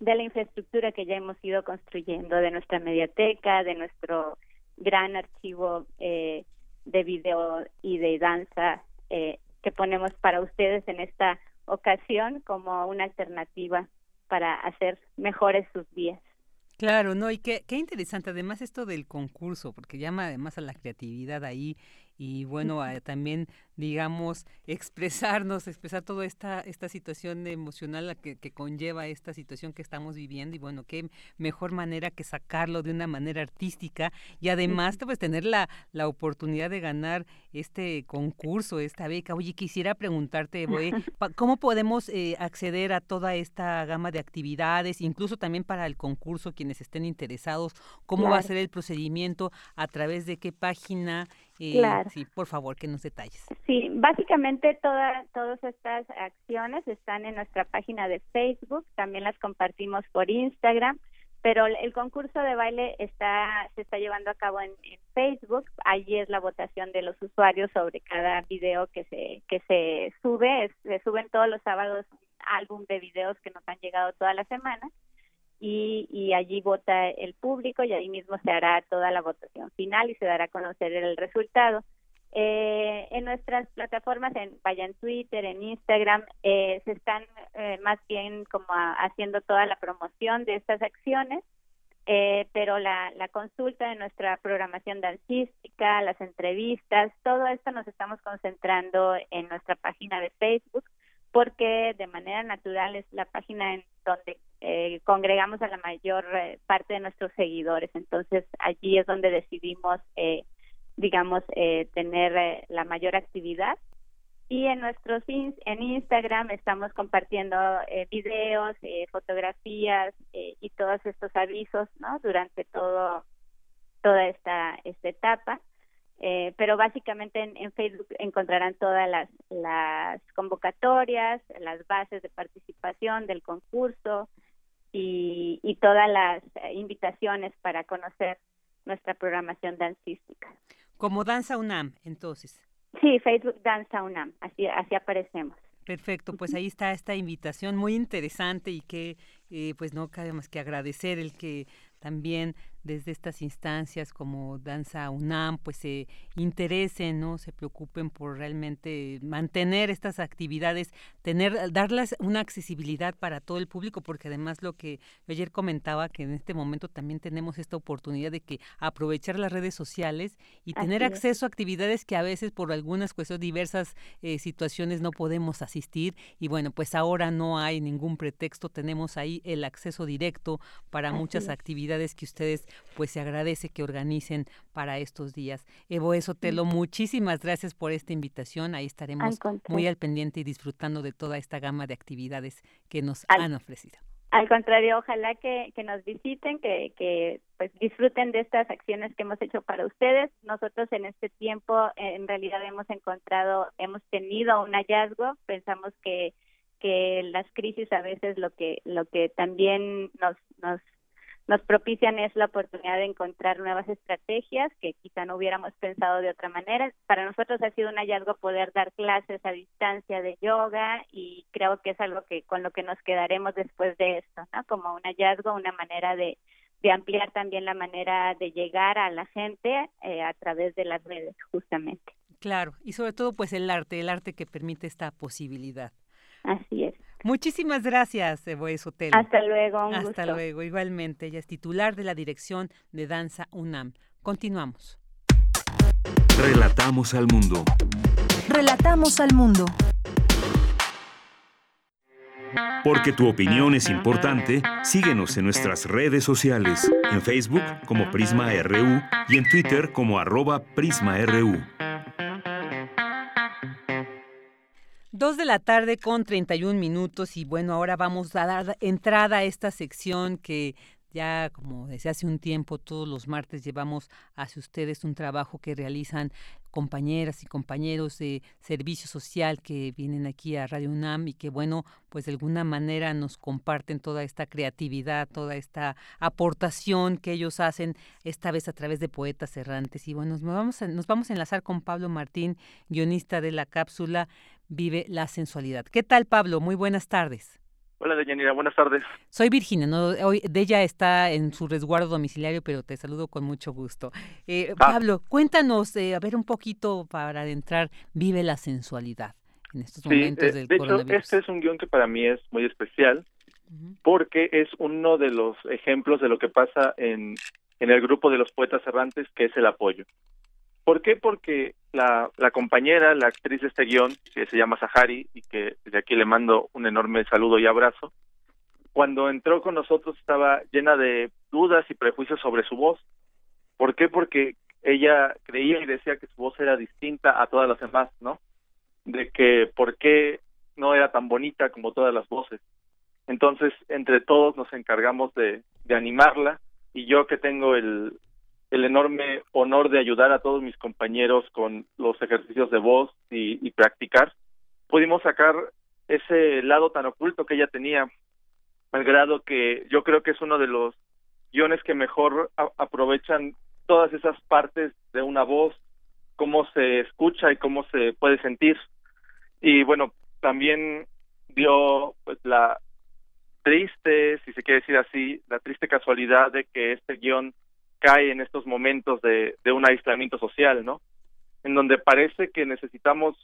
de la infraestructura que ya hemos ido construyendo de nuestra mediateca de nuestro gran archivo eh, de video y de danza que ponemos para ustedes en esta ocasión como una alternativa para hacer mejores sus días. Claro, no, y qué, qué interesante, además esto del concurso, porque llama además a la creatividad ahí y bueno, también, digamos, expresarnos, expresar toda esta, esta situación emocional que, que, conlleva esta situación que estamos viviendo y bueno, qué mejor manera que sacarlo de una manera artística y además pues tener la, la oportunidad de ganar este concurso, esta beca. Oye, quisiera preguntarte, ¿cómo podemos eh, acceder a toda esta gama de actividades, incluso también para el concurso, quienes estén interesados? ¿Cómo va a ser el procedimiento? ¿A través de qué página? Claro. Sí, por favor, que nos detalles. Sí, básicamente toda, todas estas acciones están en nuestra página de Facebook, también las compartimos por Instagram, pero el concurso de baile está se está llevando a cabo en, Facebook. Allí es la votación de los usuarios sobre cada video que se que se sube. se suben todos los sábados álbum de videos que nos han llegado toda la semana y, y allí vota el público y ahí mismo se hará toda la votación final y se dará a conocer el resultado. Eh, en nuestras plataformas, en, vaya en Twitter, en Instagram, eh, se están eh, más bien como haciendo toda la promoción de estas acciones, eh, pero la, la consulta de nuestra programación dancística, las entrevistas, todo esto nos estamos concentrando en nuestra página de Facebook porque de manera natural es la página en donde eh, congregamos a la mayor eh, parte de nuestros seguidores. Entonces allí es donde decidimos, eh, digamos, eh, tener eh, la mayor actividad. Y en nuestros en Instagram estamos compartiendo videos, fotografías y todos estos avisos, ¿no? Durante todo toda esta esta etapa. Eh, pero básicamente en, Facebook encontrarán todas las, las convocatorias, las bases de participación del concurso y, y todas las invitaciones para conocer nuestra programación dancística. Como Danza UNAM, entonces. Sí, Facebook Danza UNAM, así, así aparecemos. Perfecto, pues ahí está esta invitación muy interesante y que eh, pues no cabe más que agradecer el que también desde estas instancias como Danza UNAM, pues se interesen, ¿no? Se preocupen por realmente mantener estas actividades, tener, darles una accesibilidad para todo el público, porque además lo que ayer comentaba, que en este momento también tenemos esta oportunidad de que aprovechar las redes sociales y tener acceso a actividades que a veces por algunas cuestiones, diversas eh, situaciones no podemos asistir. Y bueno, pues ahora no hay ningún pretexto, tenemos ahí el acceso directo para muchas actividades que ustedes pues se agradece que organicen para estos días. Evo Esotelo, muchísimas gracias por esta invitación. Ahí estaremos muy al pendiente y disfrutando de toda esta gama de actividades que nos han ofrecido. Al contrario, ojalá que, que nos visiten, que, que pues disfruten de estas acciones que hemos hecho para ustedes. Nosotros en este tiempo en realidad hemos encontrado, hemos tenido un hallazgo. Pensamos que que las crisis a veces lo que lo que también nos nos nos propician es la oportunidad de encontrar nuevas estrategias que quizá no hubiéramos pensado de otra manera. Para nosotros ha sido un hallazgo poder dar clases a distancia de yoga y creo que es algo que con lo que nos quedaremos después de esto, ¿no? Como un hallazgo, una manera de, de ampliar también la manera de llegar a la gente eh, a través de las redes, justamente. Claro, y sobre todo pues el arte, el arte que permite esta posibilidad. Así es. Muchísimas gracias, Evoe Sotelo. Hasta luego. Un Hasta luego, igualmente. Ella es titular de la Dirección de Danza UNAM. Continuamos. Relatamos al mundo. Relatamos al mundo. Porque tu opinión es importante, síguenos en nuestras redes sociales, en Facebook como Prisma RU y en Twitter como arroba PrismaRU. Dos de la tarde con 31 minutos y bueno, ahora vamos a dar entrada a esta sección que Ya como desde hace un tiempo, todos los martes llevamos hacia ustedes un trabajo que realizan compañeras y compañeros de servicio social que vienen aquí a Radio UNAM y que bueno, pues de alguna manera nos comparten toda esta creatividad, toda esta aportación que ellos hacen esta vez a través de poetas errantes. Y bueno, nos vamos a, nos vamos a enlazar con Pablo Martín, guionista de la cápsula Vive la sensualidad. ¿Qué tal Pablo? Muy buenas tardes. Hola, Deyanira, buenas tardes. Soy Virginia, ¿no? Hoy de ella está en su resguardo domiciliario, pero te saludo con mucho gusto. Eh, ah. Pablo, cuéntanos, eh, a ver un poquito para adentrar, vive la sensualidad en estos momentos eh, del de coronavirus. Hecho, este es un guion que para mí es muy especial, porque es uno de los ejemplos de lo que pasa en, en el grupo de los poetas errantes, que es el apoyo. ¿Por qué? Porque la, compañera, la actriz de este guion, que se llama Sahari, y que desde aquí le mando un enorme saludo y abrazo, cuando entró con nosotros estaba llena de dudas y prejuicios sobre su voz. ¿Por qué? Porque ella creía y decía que su voz era distinta a todas las demás, ¿no? De que por qué no era tan bonita como todas las voces. Entonces, entre todos nos encargamos de, de animarla y yo que tengo el, el enorme honor de ayudar a todos mis compañeros con los ejercicios de voz y, practicar, pudimos sacar ese lado tan oculto que ella tenía, al grado que yo creo que es uno de los guiones que mejor aprovechan todas esas partes de una voz, cómo se escucha y cómo se puede sentir. Y bueno, también dio pues la triste, si se quiere decir así, la triste casualidad de que este guion cae en estos momentos de, de un aislamiento social, ¿no? En donde parece que necesitamos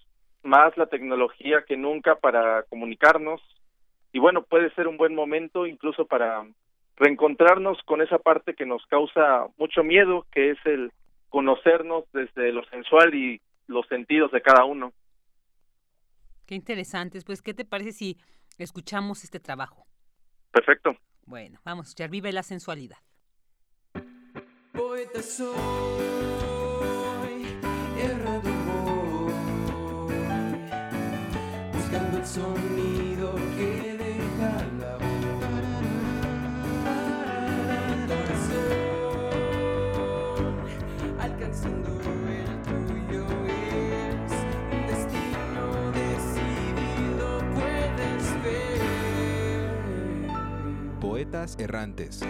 más la tecnología que nunca para comunicarnos y bueno, puede ser un buen momento incluso para reencontrarnos con esa parte que nos causa mucho miedo, que es el conocernos desde lo sensual y los sentidos de cada uno. Qué interesantes. Pues, ¿qué te parece si escuchamos este trabajo? Perfecto. Bueno, vamos a escuchar Vive la sensualidad poeta soy, errado voy, buscando el sonido que deja la voz. Corazón, alcanzando el tuyo es un destino decidido, puedes ver. Poetas errantes.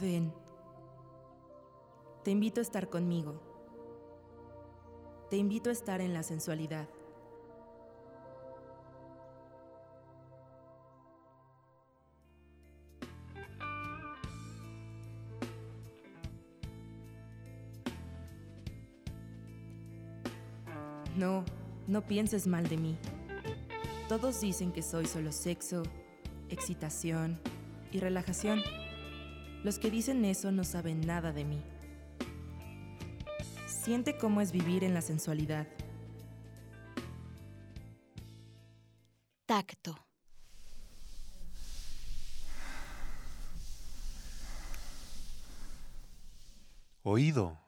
Ven. Te invito a estar conmigo. Te invito a estar en la sensualidad. No, no pienses mal de mí. Todos dicen que soy solo sexo, excitación y relajación. Los que dicen eso no saben nada de mí. Siente cómo es vivir en la sensualidad. Tacto. Oído.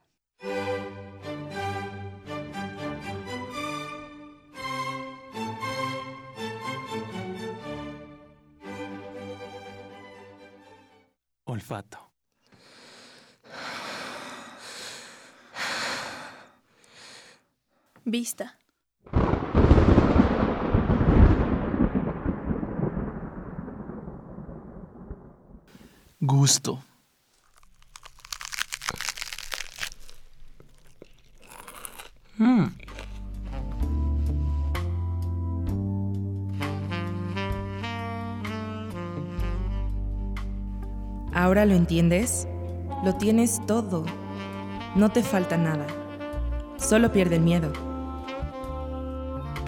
Vista. Gusto. Mm. ¿Ahora lo entiendes? Lo tienes todo. No te falta nada. Solo pierde el miedo.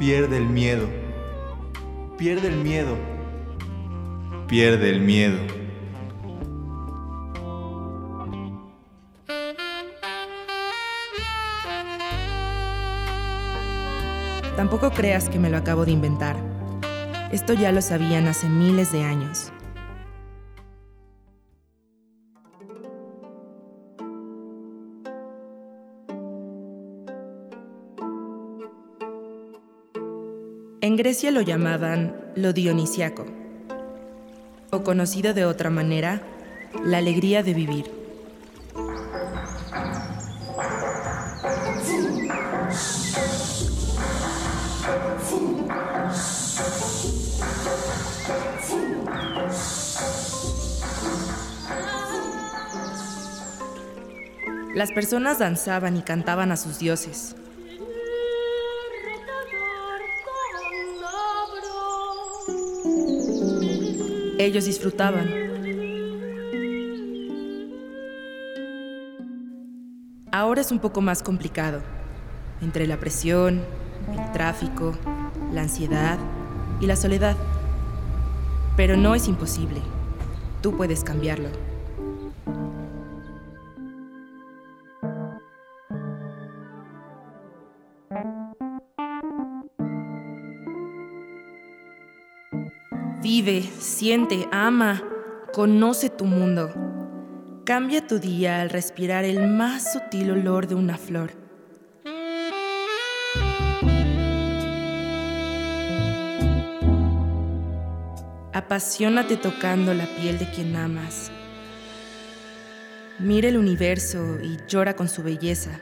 Pierde el miedo. Pierde el miedo. Pierde el miedo. Tampoco creas que me lo acabo de inventar. Esto ya lo sabían hace miles de años. En Grecia lo llamaban lo dionisiaco, o conocido de otra manera, la alegría de vivir. Las personas danzaban y cantaban a sus dioses. Ellos disfrutaban. Ahora es un poco más complicado, entre la presión, el tráfico, la ansiedad y la soledad. Pero no es imposible. Tú puedes cambiarlo. Vive, siente, ama, conoce tu mundo. Cambia tu día al respirar el más sutil olor de una flor. Apasionate tocando la piel de quien amas. Mira el universo y llora con su belleza.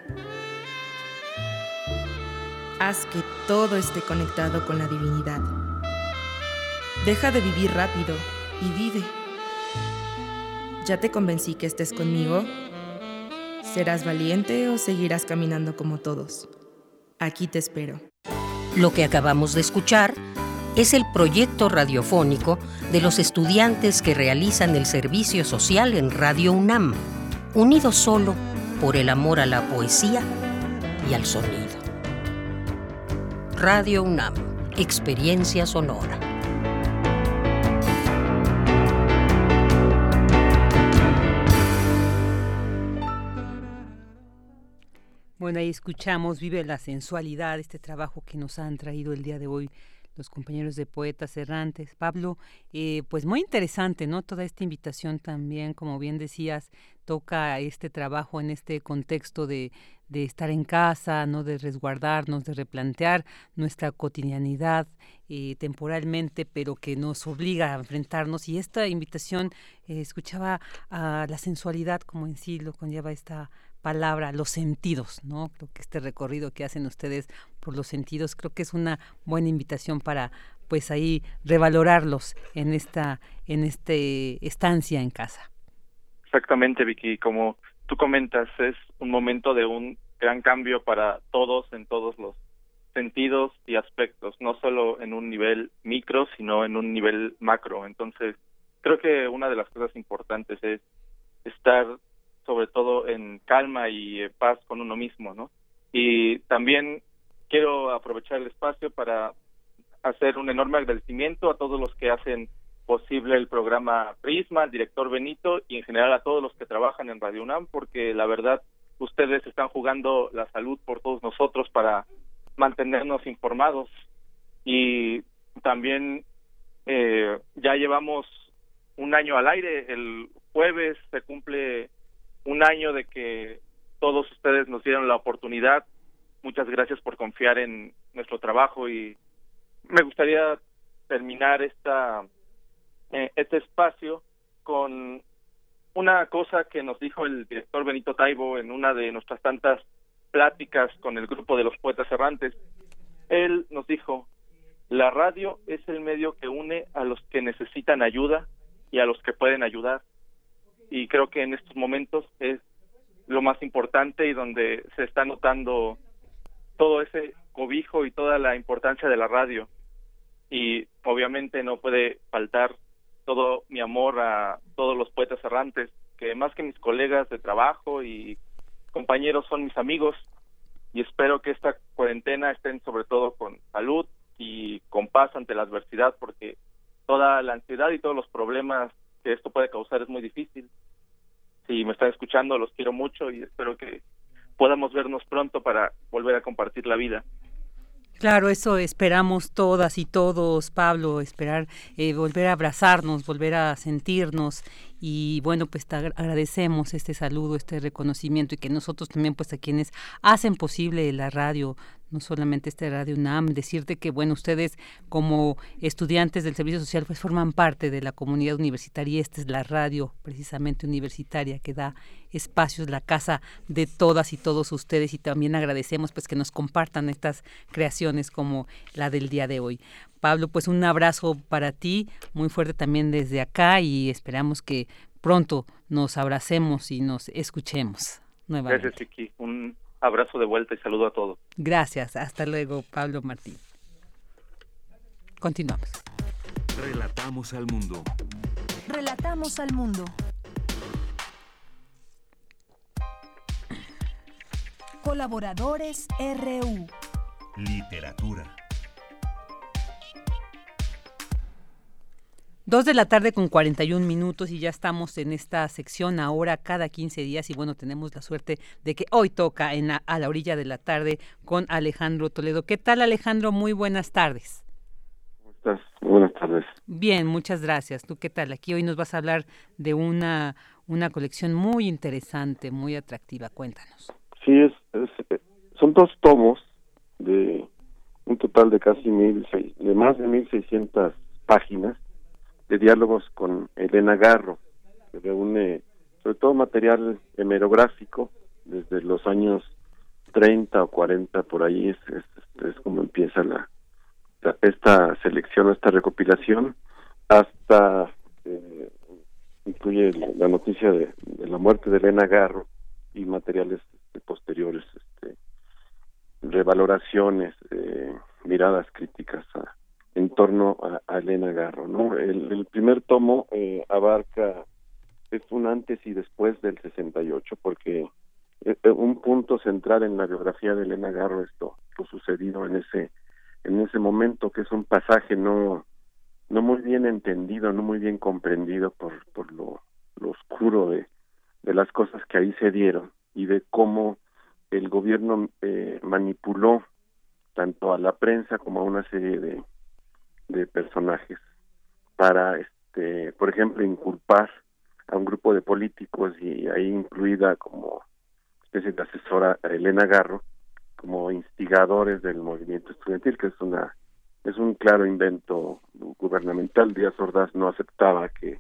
Haz que todo esté conectado con la divinidad. Deja de vivir rápido y vive. ¿Ya te convencí que estés conmigo? ¿Serás valiente o seguirás caminando como todos? Aquí te espero. Lo que acabamos de escuchar es el proyecto radiofónico de los estudiantes que realizan el servicio social en Radio UNAM, unidos solo por el amor a la poesía y al sonido. Radio UNAM, experiencia sonora. Bueno, ahí escuchamos Vive la sensualidad, este trabajo que nos han traído el día de hoy los compañeros de Poetas Errantes. Pablo, eh, pues muy interesante, ¿no? Toda esta invitación también, como bien decías, toca este trabajo en este contexto de, de estar en casa, ¿no? De resguardarnos, de replantear nuestra cotidianidad eh, temporalmente, pero que nos obliga a enfrentarnos. Y esta invitación eh, escuchaba a la sensualidad como en sí lo conlleva esta palabra, los sentidos, ¿no? Creo que este recorrido que hacen ustedes por los sentidos, creo que es una buena invitación para pues ahí revalorarlos en esta en este estancia en casa. Exactamente, Vicky, como tú comentas, es un momento de un gran cambio para todos en todos los sentidos y aspectos, no solo en un nivel micro, sino en un nivel macro. Entonces, creo que una de las cosas importantes es estar sobre todo en calma y paz con uno mismo, ¿no? Y también quiero aprovechar el espacio para hacer un enorme agradecimiento a todos los que hacen posible el programa Prisma, al director Benito y en general a todos los que trabajan en Radio UNAM, porque la verdad ustedes están jugando la salud por todos nosotros para mantenernos informados y también eh, ya llevamos un año al aire, el jueves se cumple un año de que todos ustedes nos dieron la oportunidad. Muchas gracias por confiar en nuestro trabajo y me gustaría terminar esta eh, este espacio con una cosa que nos dijo el director Benito Taibo en una de nuestras tantas pláticas con el grupo de los poetas errantes. Él nos dijo, la radio es el medio que une a los que necesitan ayuda y a los que pueden ayudar y creo que en estos momentos es lo más importante y donde se está notando todo ese cobijo y toda la importancia de la radio. Y obviamente no puede faltar todo mi amor a todos los poetas errantes que más que mis colegas de trabajo y compañeros son mis amigos. Y espero que esta cuarentena estén sobre todo con salud y con paz ante la adversidad porque toda la ansiedad y todos los problemas que esto puede causar es muy difícil. Si me están escuchando, los quiero mucho y espero que podamos vernos pronto para volver a compartir la vida. Claro, eso esperamos todas y todos, Pablo, esperar, eh, volver a abrazarnos, volver a sentirnos y bueno, pues agradecemos este saludo, este reconocimiento y que nosotros también pues a quienes hacen posible la radio no solamente este Radio UNAM, decirte que, bueno, ustedes como estudiantes del Servicio Social pues forman parte de la comunidad universitaria y esta es la radio precisamente universitaria que da espacios, la casa de todas y todos ustedes y también agradecemos pues que nos compartan estas creaciones como la del día de hoy. Pablo, pues un abrazo para ti, muy fuerte también desde acá y esperamos que pronto nos abracemos y nos escuchemos nuevamente. Gracias, Chiqui. Un abrazo de vuelta y saludo a todos. Gracias. Hasta luego, Pablo Martín. Continuamos. Relatamos al mundo. Relatamos al mundo. Colaboradores RU. Literatura. Dos de la tarde con 41 minutos y ya estamos en esta sección ahora cada 15 días y bueno, tenemos la suerte de que hoy toca en a la orilla de la tarde con Alejandro Toledo. ¿Qué tal Alejandro? Muy buenas tardes. ¿Cómo estás? Buenas tardes. Bien, muchas gracias. ¿Tú qué tal? Aquí hoy nos vas a hablar de una, una colección muy interesante, muy atractiva. Cuéntanos. Sí, es, son dos tomos de un total de casi mil, de más de 1.600 páginas de diálogos con Elena Garro, que reúne sobre todo material hemerográfico desde los años 30 o 40 por ahí es, es, como empieza la, esta selección, esta recopilación hasta eh, incluye la noticia de, la muerte de Elena Garro y materiales este, posteriores, este, revaloraciones, eh, miradas críticas a, torno a, Elena Garro. ¿no? El, primer tomo eh, abarca, es un antes y después del 68, porque eh, eh, un punto central en la biografía de Elena Garro es lo, sucedido en ese en ese momento que es un pasaje no no muy bien entendido no muy bien comprendido por por lo, oscuro de de las cosas que ahí se dieron y de cómo el gobierno eh, manipuló tanto a la prensa como a una serie de de personajes para, este, por ejemplo, inculpar a un grupo de políticos y ahí incluida como especie de asesora Elena Garro como instigadores del movimiento estudiantil, que es una es un claro invento gubernamental. Díaz Ordaz no aceptaba que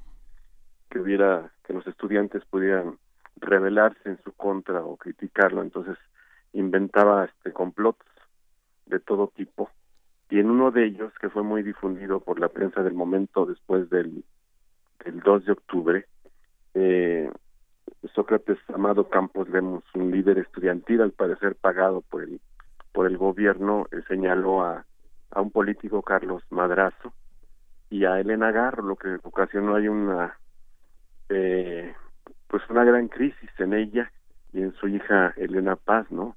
que hubiera que los estudiantes pudieran rebelarse en su contra o criticarlo, entonces inventaba este complots de todo tipo y en uno de ellos, que fue muy difundido por la prensa del momento después del, del 2 de octubre, eh, Sócrates Amado Campos Lemos, un líder estudiantil al parecer pagado por el, por el gobierno, eh, señaló a, a un político Carlos Madrazo y a Elena Garro, lo que ocasionó hay una eh, pues una gran crisis en ella y en su hija Elena Paz, ¿no?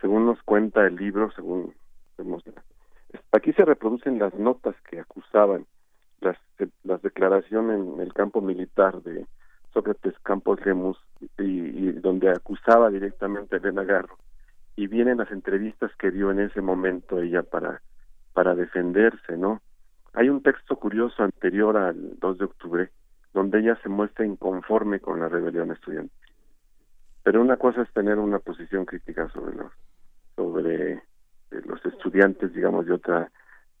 Según nos cuenta el libro, según vemos Aquí se reproducen las notas que acusaban las, las declaraciones en el campo militar de Sócrates Campos Lemus y, donde acusaba directamente a Elena Garro y vienen las entrevistas que dio en ese momento ella para para defenderse, ¿no? Hay un texto curioso anterior al 2 de octubre donde ella se muestra inconforme con la rebelión estudiantil. Pero una cosa es tener una posición crítica sobre sobre los estudiantes, digamos, de otra,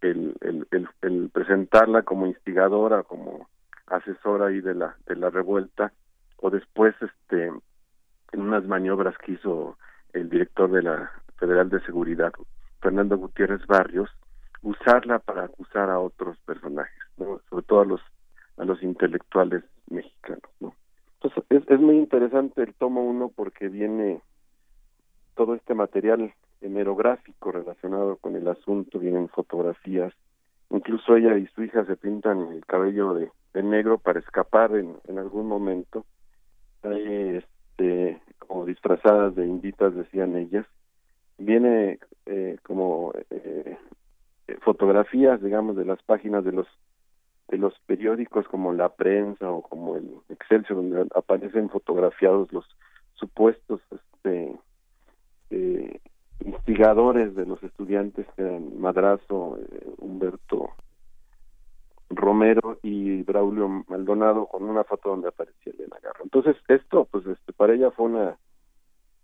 el, el, el, presentarla como instigadora, como asesora ahí de la, de la revuelta, o después, este, en unas maniobras que hizo el director de la Federal de Seguridad, Fernando Gutiérrez Barrios, usarla para acusar a otros personajes, ¿no? sobre todo a los a los intelectuales mexicanos, ¿no? Entonces es, es muy interesante el tomo uno porque viene todo este material hemerográfico relacionado con el asunto, vienen fotografías, incluso ella y su hija se pintan el cabello de, negro para escapar en, en algún momento, este, como disfrazadas de inditas decían ellas, viene eh, como eh, fotografías, digamos, de las páginas de los de los periódicos como La Prensa o como el Excelsior, donde aparecen fotografiados los supuestos este, eh, instigadores de los estudiantes eran Madrazo, eh, Humberto Romero y Braulio Maldonado con una foto donde aparecía Elena Garro. Entonces esto, pues este, para ella fue una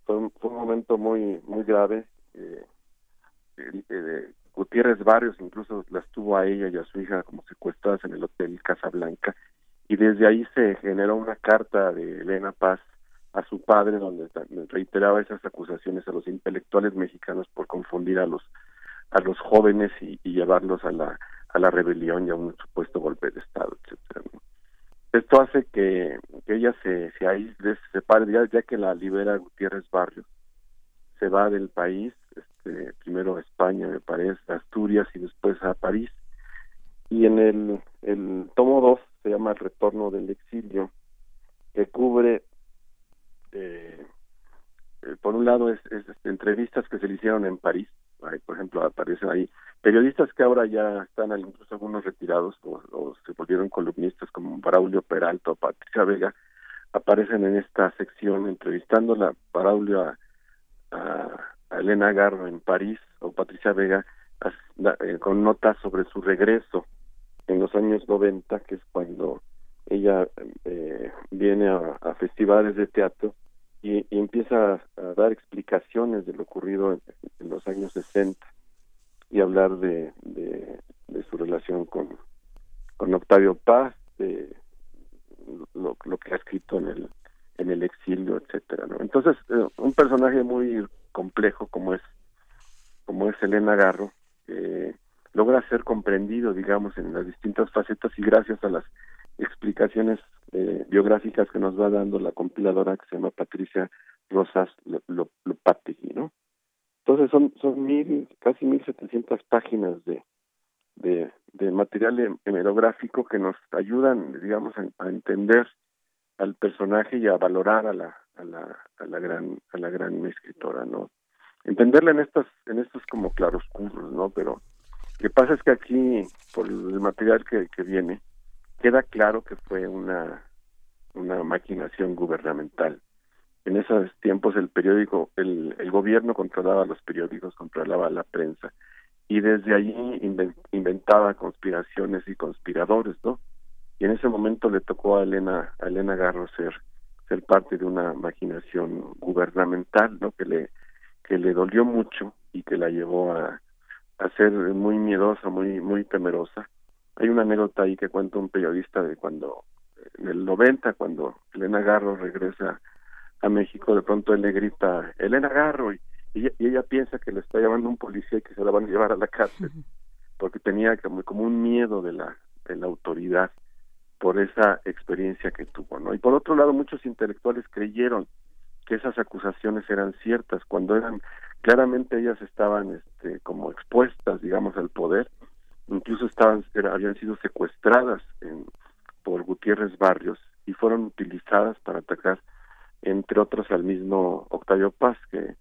fue un, fue un momento muy muy grave. Eh, eh, Gutiérrez Barrios incluso las tuvo a ella y a su hija como secuestradas en el hotel Casablanca y desde ahí se generó una carta de Elena Paz a su padre donde reiteraba esas acusaciones a los intelectuales mexicanos por confundir a los a los jóvenes y, llevarlos a la a la rebelión y a un supuesto golpe de estado etcétera esto hace que, ella se se aísle se separe ya, ya que la libera Gutiérrez Barrios se va del país este, primero a España me parece a Asturias y después a París. Y en el, el tomo 2 se llama El retorno del exilio que cubre eh, eh, por un lado es, este, entrevistas que se le hicieron en París, por ejemplo aparecen ahí periodistas que ahora ya están incluso algunos retirados o, se volvieron columnistas como Braulio Peralta o Patricia Vega aparecen en esta sección entrevistando a Braulio a, Elena Garro en París o Patricia Vega eh, con notas sobre su regreso en los años 90 que es cuando ella eh, viene a, festivales de teatro y, empieza a, dar explicaciones de lo ocurrido en, los años 60 y hablar de, de, su relación con, con Octavio Paz, de lo, lo, que ha escrito en el en el exilio, etcétera. Entonces, eh, un personaje muy complejo como es como es Elena Garro, eh, logra ser comprendido, digamos, en las distintas facetas y gracias a las explicaciones eh, biográficas que nos va dando la compiladora que se llama Patricia Rosas Lopategui, ¿no? Entonces son son mil casi mil setecientas páginas de, de, de material hemerográfico que nos ayudan, digamos, a, entender al personaje y a valorar a la a la a la gran a la gran escritora, ¿no? Entenderla en estas en estos como claroscuros, ¿no? Pero lo que pasa es que aquí por el material que, que viene queda claro que fue una, una maquinación gubernamental. En esos tiempos el periódico, el, gobierno controlaba los periódicos, controlaba la prensa y desde allí inventaba conspiraciones y conspiradores, ¿no? Y en ese momento le tocó a Elena, a Elena Garro ser, ser parte de una maquinación gubernamental, ¿no? Que le, que le dolió mucho y que la llevó a, a ser muy miedosa, muy, muy temerosa hay una anécdota ahí que cuenta un periodista de cuando, en el 90, cuando Elena Garro regresa a México, de pronto él le grita, Elena Garro, y, y, ella piensa que le está llamando un policía y que se la van a llevar a la cárcel, porque tenía como, como un miedo de la, de la autoridad por esa experiencia que tuvo, ¿no? Y por otro lado, muchos intelectuales creyeron que esas acusaciones eran ciertas, cuando eran, claramente ellas estaban este, como expuestas, digamos, al poder, incluso estaban habían sido secuestradas en, por Gutiérrez Barrios y fueron utilizadas para atacar entre otros al mismo Octavio Paz que,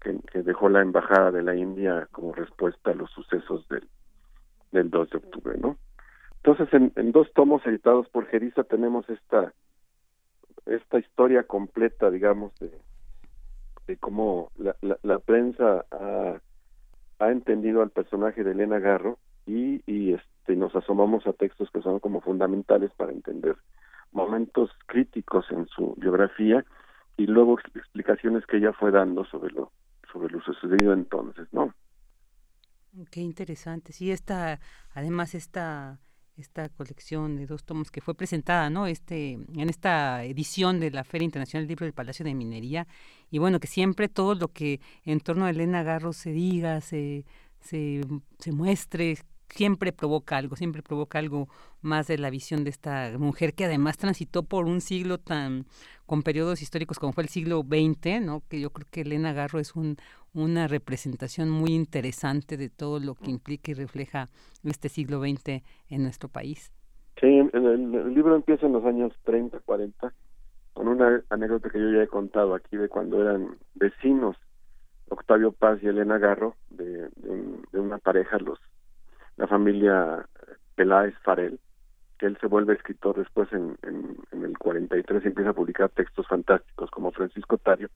que, dejó la embajada de la India como respuesta a los sucesos del, del 2 de octubre, ¿no? Entonces, en, en dos tomos editados por Geriza tenemos esta esta historia completa, digamos, de, de cómo la, la, la prensa ha, ha entendido al personaje de Elena Garro y, este, nos asomamos a textos que son como fundamentales para entender momentos críticos en su biografía y luego explicaciones que ella fue dando sobre lo sobre lo sucedido entonces, ¿no? Qué interesante. Sí, esta, además esta esta colección de dos tomos que fue presentada, ¿no? Este, en esta edición de la Feria Internacional del Libro del Palacio de Minería. Y bueno, que siempre todo lo que en torno a Elena Garro se diga, se, se, se muestre, siempre provoca algo, siempre provoca algo más de la visión de esta mujer que además transitó por un siglo tan con periodos históricos como fue el siglo XX, ¿no? Que yo creo que Elena Garro es un, una representación muy interesante de todo lo que implica y refleja este siglo XX en nuestro país. Sí, el, libro empieza en los años 30, 40, con una anécdota que yo ya he contado aquí de cuando eran vecinos Octavio Paz y Elena Garro, de, de una pareja, los la familia Peláez Farel, que él se vuelve escritor después en, en, el 43 y empieza a publicar textos fantásticos como Francisco Tario.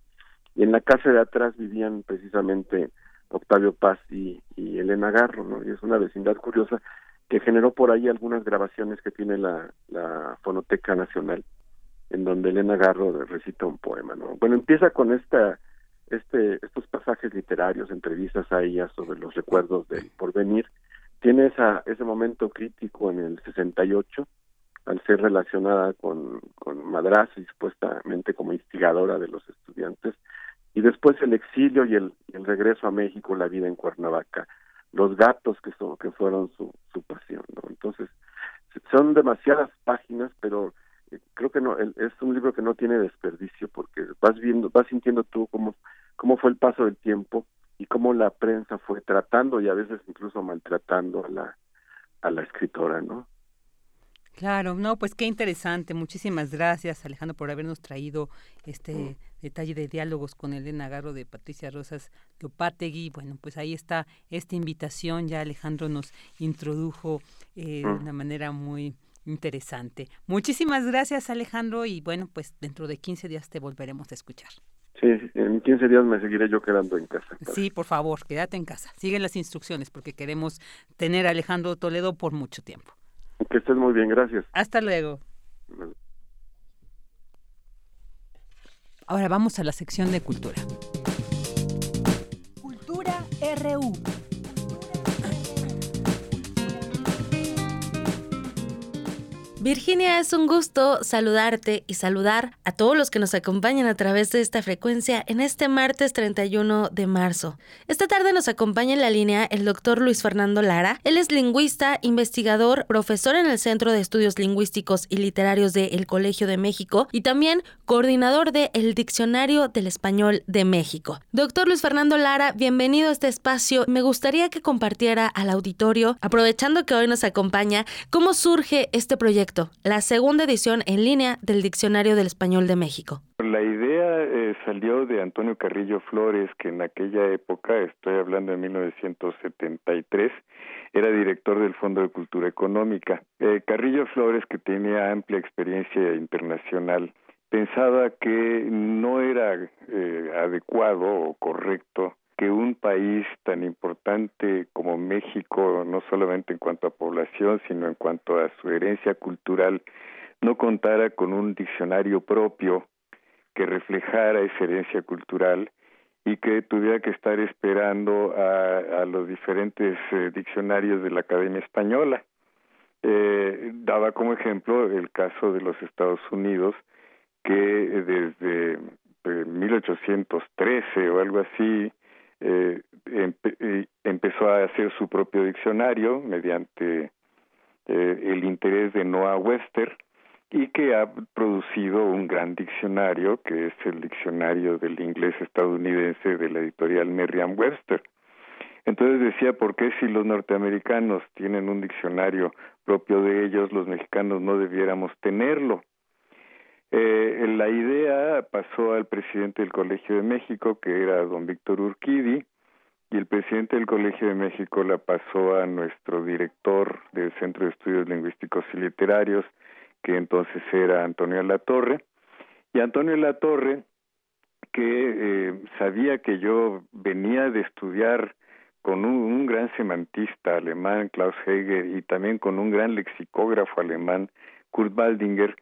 Y en la casa de atrás vivían precisamente Octavio Paz y, Elena Garro, ¿no? Y es una vecindad curiosa que generó por ahí algunas grabaciones que tiene la, la Fonoteca Nacional, en donde Elena Garro recita un poema. ¿no? Bueno, empieza con esta, este, estos pasajes literarios, entrevistas a ella sobre los recuerdos del porvenir. Tiene esa, ese momento crítico en el 68, al ser relacionada con, con y supuestamente como instigadora de los estudiantes, y después el exilio y el, el regreso a México, la vida en Cuernavaca los gatos que son que fueron su, su pasión entonces son demasiadas páginas pero eh, creo que no es un libro que no tiene desperdicio porque vas viendo vas sintiendo tú cómo cómo fue el paso del tiempo y cómo la prensa fue tratando y a veces incluso maltratando a la a la escritora no Claro, no, pues qué interesante. Muchísimas gracias, Alejandro, por habernos traído este detalle de diálogos con Elena Garro de Patricia Rosas Lopategui. Bueno, pues ahí está esta invitación. Ya Alejandro nos introdujo eh, de una manera muy interesante. Muchísimas gracias, Alejandro, y bueno, pues dentro de 15 días te volveremos a escuchar. Sí, en 15 días me seguiré yo quedando en casa. Sí, por favor, quédate en casa. Siguen las instrucciones porque queremos tener a Alejandro Toledo por mucho tiempo. Que estés muy bien, gracias. Hasta luego. Ahora vamos a la sección de cultura. Cultura RU. Virginia, es un gusto saludarte y saludar a todos los que nos acompañan a través de esta frecuencia en este martes 31 de marzo. Esta tarde nos acompaña en la línea el doctor Luis Fernando Lara. Él es lingüista, investigador, profesor en el Centro de Estudios Lingüísticos y Literarios del Colegio de México y también coordinador del el Diccionario del Español de México. Doctor Luis Fernando Lara, bienvenido a este espacio. Me gustaría que compartiera al auditorio, aprovechando que hoy nos acompaña, cómo surge este proyecto la segunda edición en línea del Diccionario del Español de México. La idea eh, salió de Antonio Carrillo Flores, que en aquella época, estoy hablando de 1973, era director del Fondo de Cultura Económica. Eh, Carrillo Flores, que tenía amplia experiencia internacional, pensaba que no era eh, adecuado o correcto que un país tan importante como México, no solamente en cuanto a población, sino en cuanto a su herencia cultural, no contara con un diccionario propio que reflejara esa herencia cultural y que tuviera que estar esperando a, los diferentes eh, diccionarios de la Academia Española. Eh, daba como ejemplo el caso de los Estados Unidos, que desde 1813 eh, o algo así, eh, empezó a hacer su propio diccionario mediante eh, el interés de Noah Webster y que ha producido un gran diccionario que es el diccionario del inglés estadounidense de la editorial Merriam-Webster. Entonces decía, ¿por qué si los norteamericanos tienen un diccionario propio de ellos, los mexicanos no debiéramos tenerlo? Eh, la idea pasó al presidente del Colegio de México, que era don Víctor Urquidi, y el presidente del Colegio de México la pasó a nuestro director del Centro de Estudios Lingüísticos y Literarios, que entonces era Antonio Latorre. Y Antonio Latorre, que eh, sabía que yo venía de estudiar con un, un, gran semantista alemán, Klaus Heger, y también con un gran lexicógrafo alemán, Kurt Baldinger,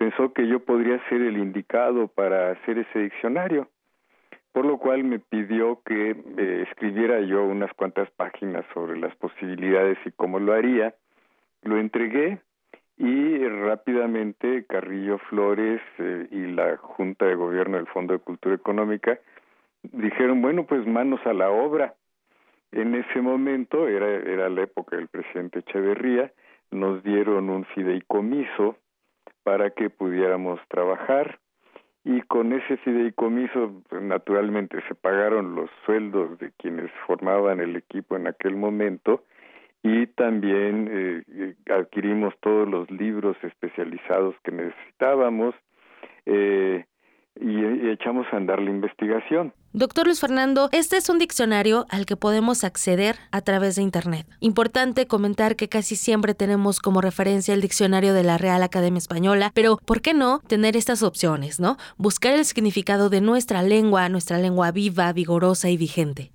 pensó que yo podría ser el indicado para hacer ese diccionario, por lo cual me pidió que eh, escribiera yo unas cuantas páginas sobre las posibilidades y cómo lo haría. Lo entregué y rápidamente Carrillo Flores eh, y la Junta de Gobierno del Fondo de Cultura Económica dijeron, bueno, pues manos a la obra. En ese momento, era, era la época del presidente Echeverría, nos dieron un fideicomiso para que pudiéramos trabajar. Y con ese fideicomiso naturalmente se pagaron los sueldos de quienes formaban el equipo en aquel momento. Y también eh, adquirimos todos los libros especializados que necesitábamos. Eh, y, echamos a andar la investigación. Doctor Luis Fernando, este es un diccionario al que podemos acceder a través de Internet. Importante comentar que casi siempre tenemos como referencia el diccionario de la Real Academia Española, pero ¿por qué no tener estas opciones, no? Buscar el significado de nuestra lengua, nuestra lengua viva, vigorosa y vigente.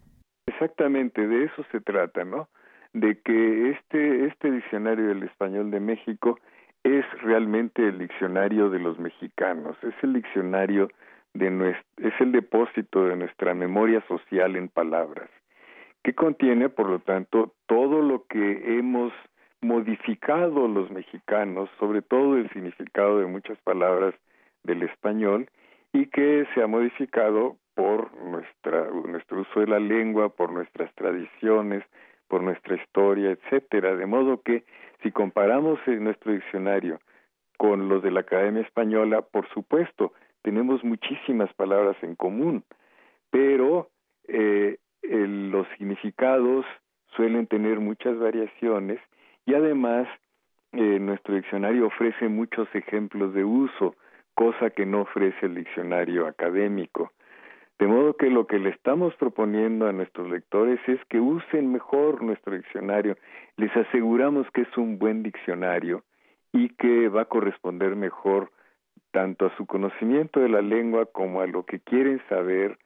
Exactamente, de eso se trata, ¿no? de que este, este diccionario del español de México es realmente el diccionario de los mexicanos, es el diccionario de es el depósito de nuestra memoria social en palabras, que contiene, por lo tanto, todo lo que hemos modificado los mexicanos, sobre todo el significado de muchas palabras del español, y que se ha modificado por nuestra, nuestro uso de la lengua, por nuestras tradiciones, por nuestra historia, etcétera. De modo que si comparamos nuestro diccionario con los de la Academia Española, por supuesto, tenemos muchísimas palabras en común, pero eh, los significados suelen tener muchas variaciones y además eh, nuestro diccionario ofrece muchos ejemplos de uso, cosa que no ofrece el diccionario académico. De modo que lo que le estamos proponiendo a nuestros lectores es que usen mejor nuestro diccionario. Les aseguramos que es un buen diccionario y que va a corresponder mejor tanto a su conocimiento de la lengua como a lo que quieren saber,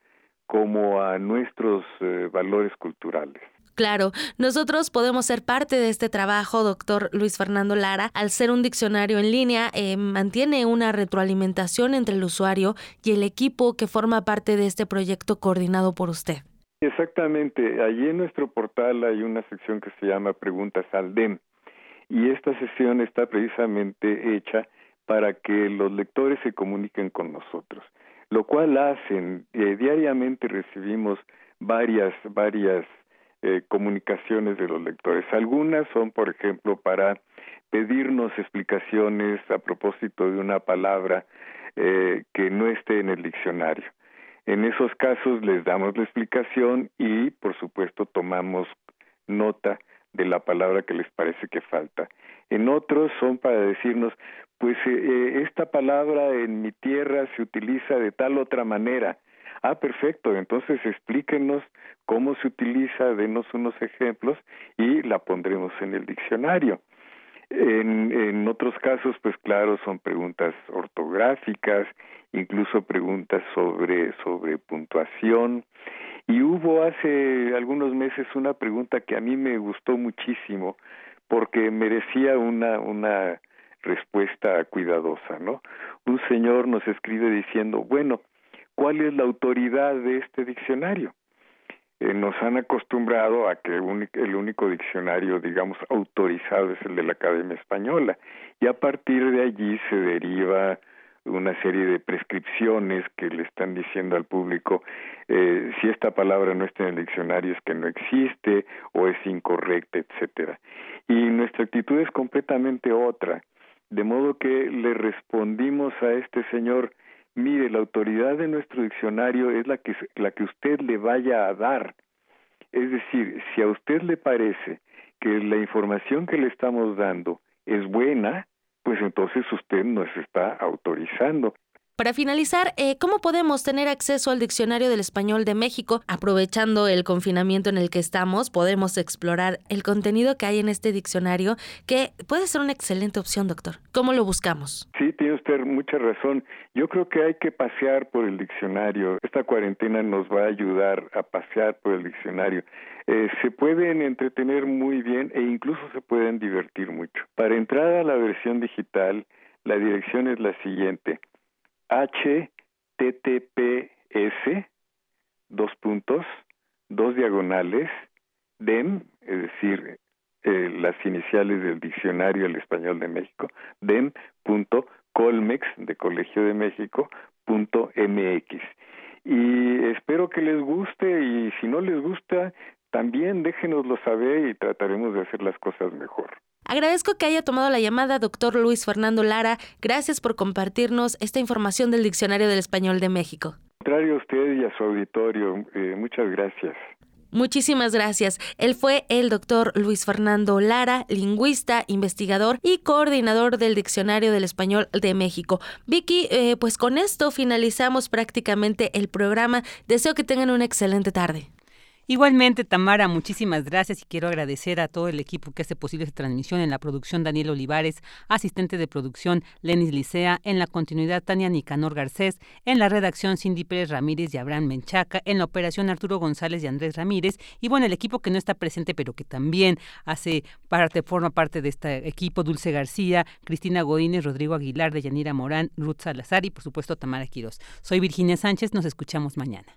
como a nuestros eh, valores culturales. Claro, nosotros podemos ser parte de este trabajo, doctor Luis Fernando Lara. Al ser un diccionario en línea, eh, mantiene una retroalimentación entre el usuario y el equipo que forma parte de este proyecto coordinado por usted. Exactamente. Allí en nuestro portal hay una sección que se llama Preguntas al DEM. Y esta sesión está precisamente hecha para que los lectores se comuniquen con nosotros, lo cual hacen, eh, diariamente recibimos varias, varias eh, comunicaciones de los lectores. Algunas son, por ejemplo, para pedirnos explicaciones a propósito de una palabra eh, que no esté en el diccionario. En esos casos les damos la explicación y, por supuesto, tomamos nota de la palabra que les parece que falta. En otros son para decirnos, pues eh, esta palabra en mi tierra se utiliza de tal otra manera. Ah, perfecto, entonces explíquenos cómo se utiliza, denos unos ejemplos y la pondremos en el diccionario. En, en otros casos, pues claro, son preguntas ortográficas, incluso preguntas sobre, sobre puntuación. Y hubo hace algunos meses una pregunta que a mí me gustó muchísimo porque merecía una, una respuesta cuidadosa, ¿no? Un señor nos escribe diciendo, bueno, ¿cuál es la autoridad de este diccionario? Eh, nos han acostumbrado a que el único diccionario, digamos, autorizado es el de la Academia Española y a partir de allí se deriva una serie de prescripciones que le están diciendo al público eh, si esta palabra no está en el diccionario es que no existe o es incorrecta, etcétera. Y nuestra actitud es completamente otra, de modo que le respondimos a este señor mire, la autoridad de nuestro diccionario es la que, la que usted le vaya a dar. Es decir, si a usted le parece que la información que le estamos dando es buena, pues entonces usted nos está autorizando. Para finalizar, eh, ¿cómo podemos tener acceso al Diccionario del Español de México? Aprovechando el confinamiento en el que estamos, podemos explorar el contenido que hay en este diccionario, que puede ser una excelente opción, doctor. ¿Cómo lo buscamos? Sí, tiene usted mucha razón. Yo creo que hay que pasear por el diccionario. Esta cuarentena nos va a ayudar a pasear por el diccionario. Eh, se pueden entretener muy bien e incluso se pueden divertir mucho. Para entrar a la versión digital, la dirección es la siguiente https dos puntos dos diagonales dem es decir eh, las iniciales del diccionario del español de México dem punto colmex de Colegio de México punto mx y espero que les guste y si no les gusta también déjenoslo saber y trataremos de hacer las cosas mejor. Agradezco que haya tomado la llamada, doctor Luis Fernando Lara. Gracias por compartirnos esta información del Diccionario del Español de México. Contrario a usted y a su auditorio, eh, muchas gracias. Muchísimas gracias. Él fue el doctor Luis Fernando Lara, lingüista, investigador y coordinador del Diccionario del Español de México. Vicky, eh, pues con esto finalizamos prácticamente el programa. Deseo que tengan una excelente tarde. Igualmente, Tamara, muchísimas gracias y quiero agradecer a todo el equipo que hace posible esta transmisión. En la producción, Daniel Olivares, asistente de producción, Lenis Licea, en la continuidad, Tania Nicanor Garcés, en la redacción, Cindy Pérez Ramírez y Abraham Menchaca, en la operación, Arturo González y Andrés Ramírez, y bueno, el equipo que no está presente, pero que también hace parte, forma parte de este equipo, Dulce García, Cristina Godínez, Rodrigo Aguilar, de Yanira Morán, Ruth Salazar y por supuesto Tamara Quiroz. Soy Virginia Sánchez, nos escuchamos mañana.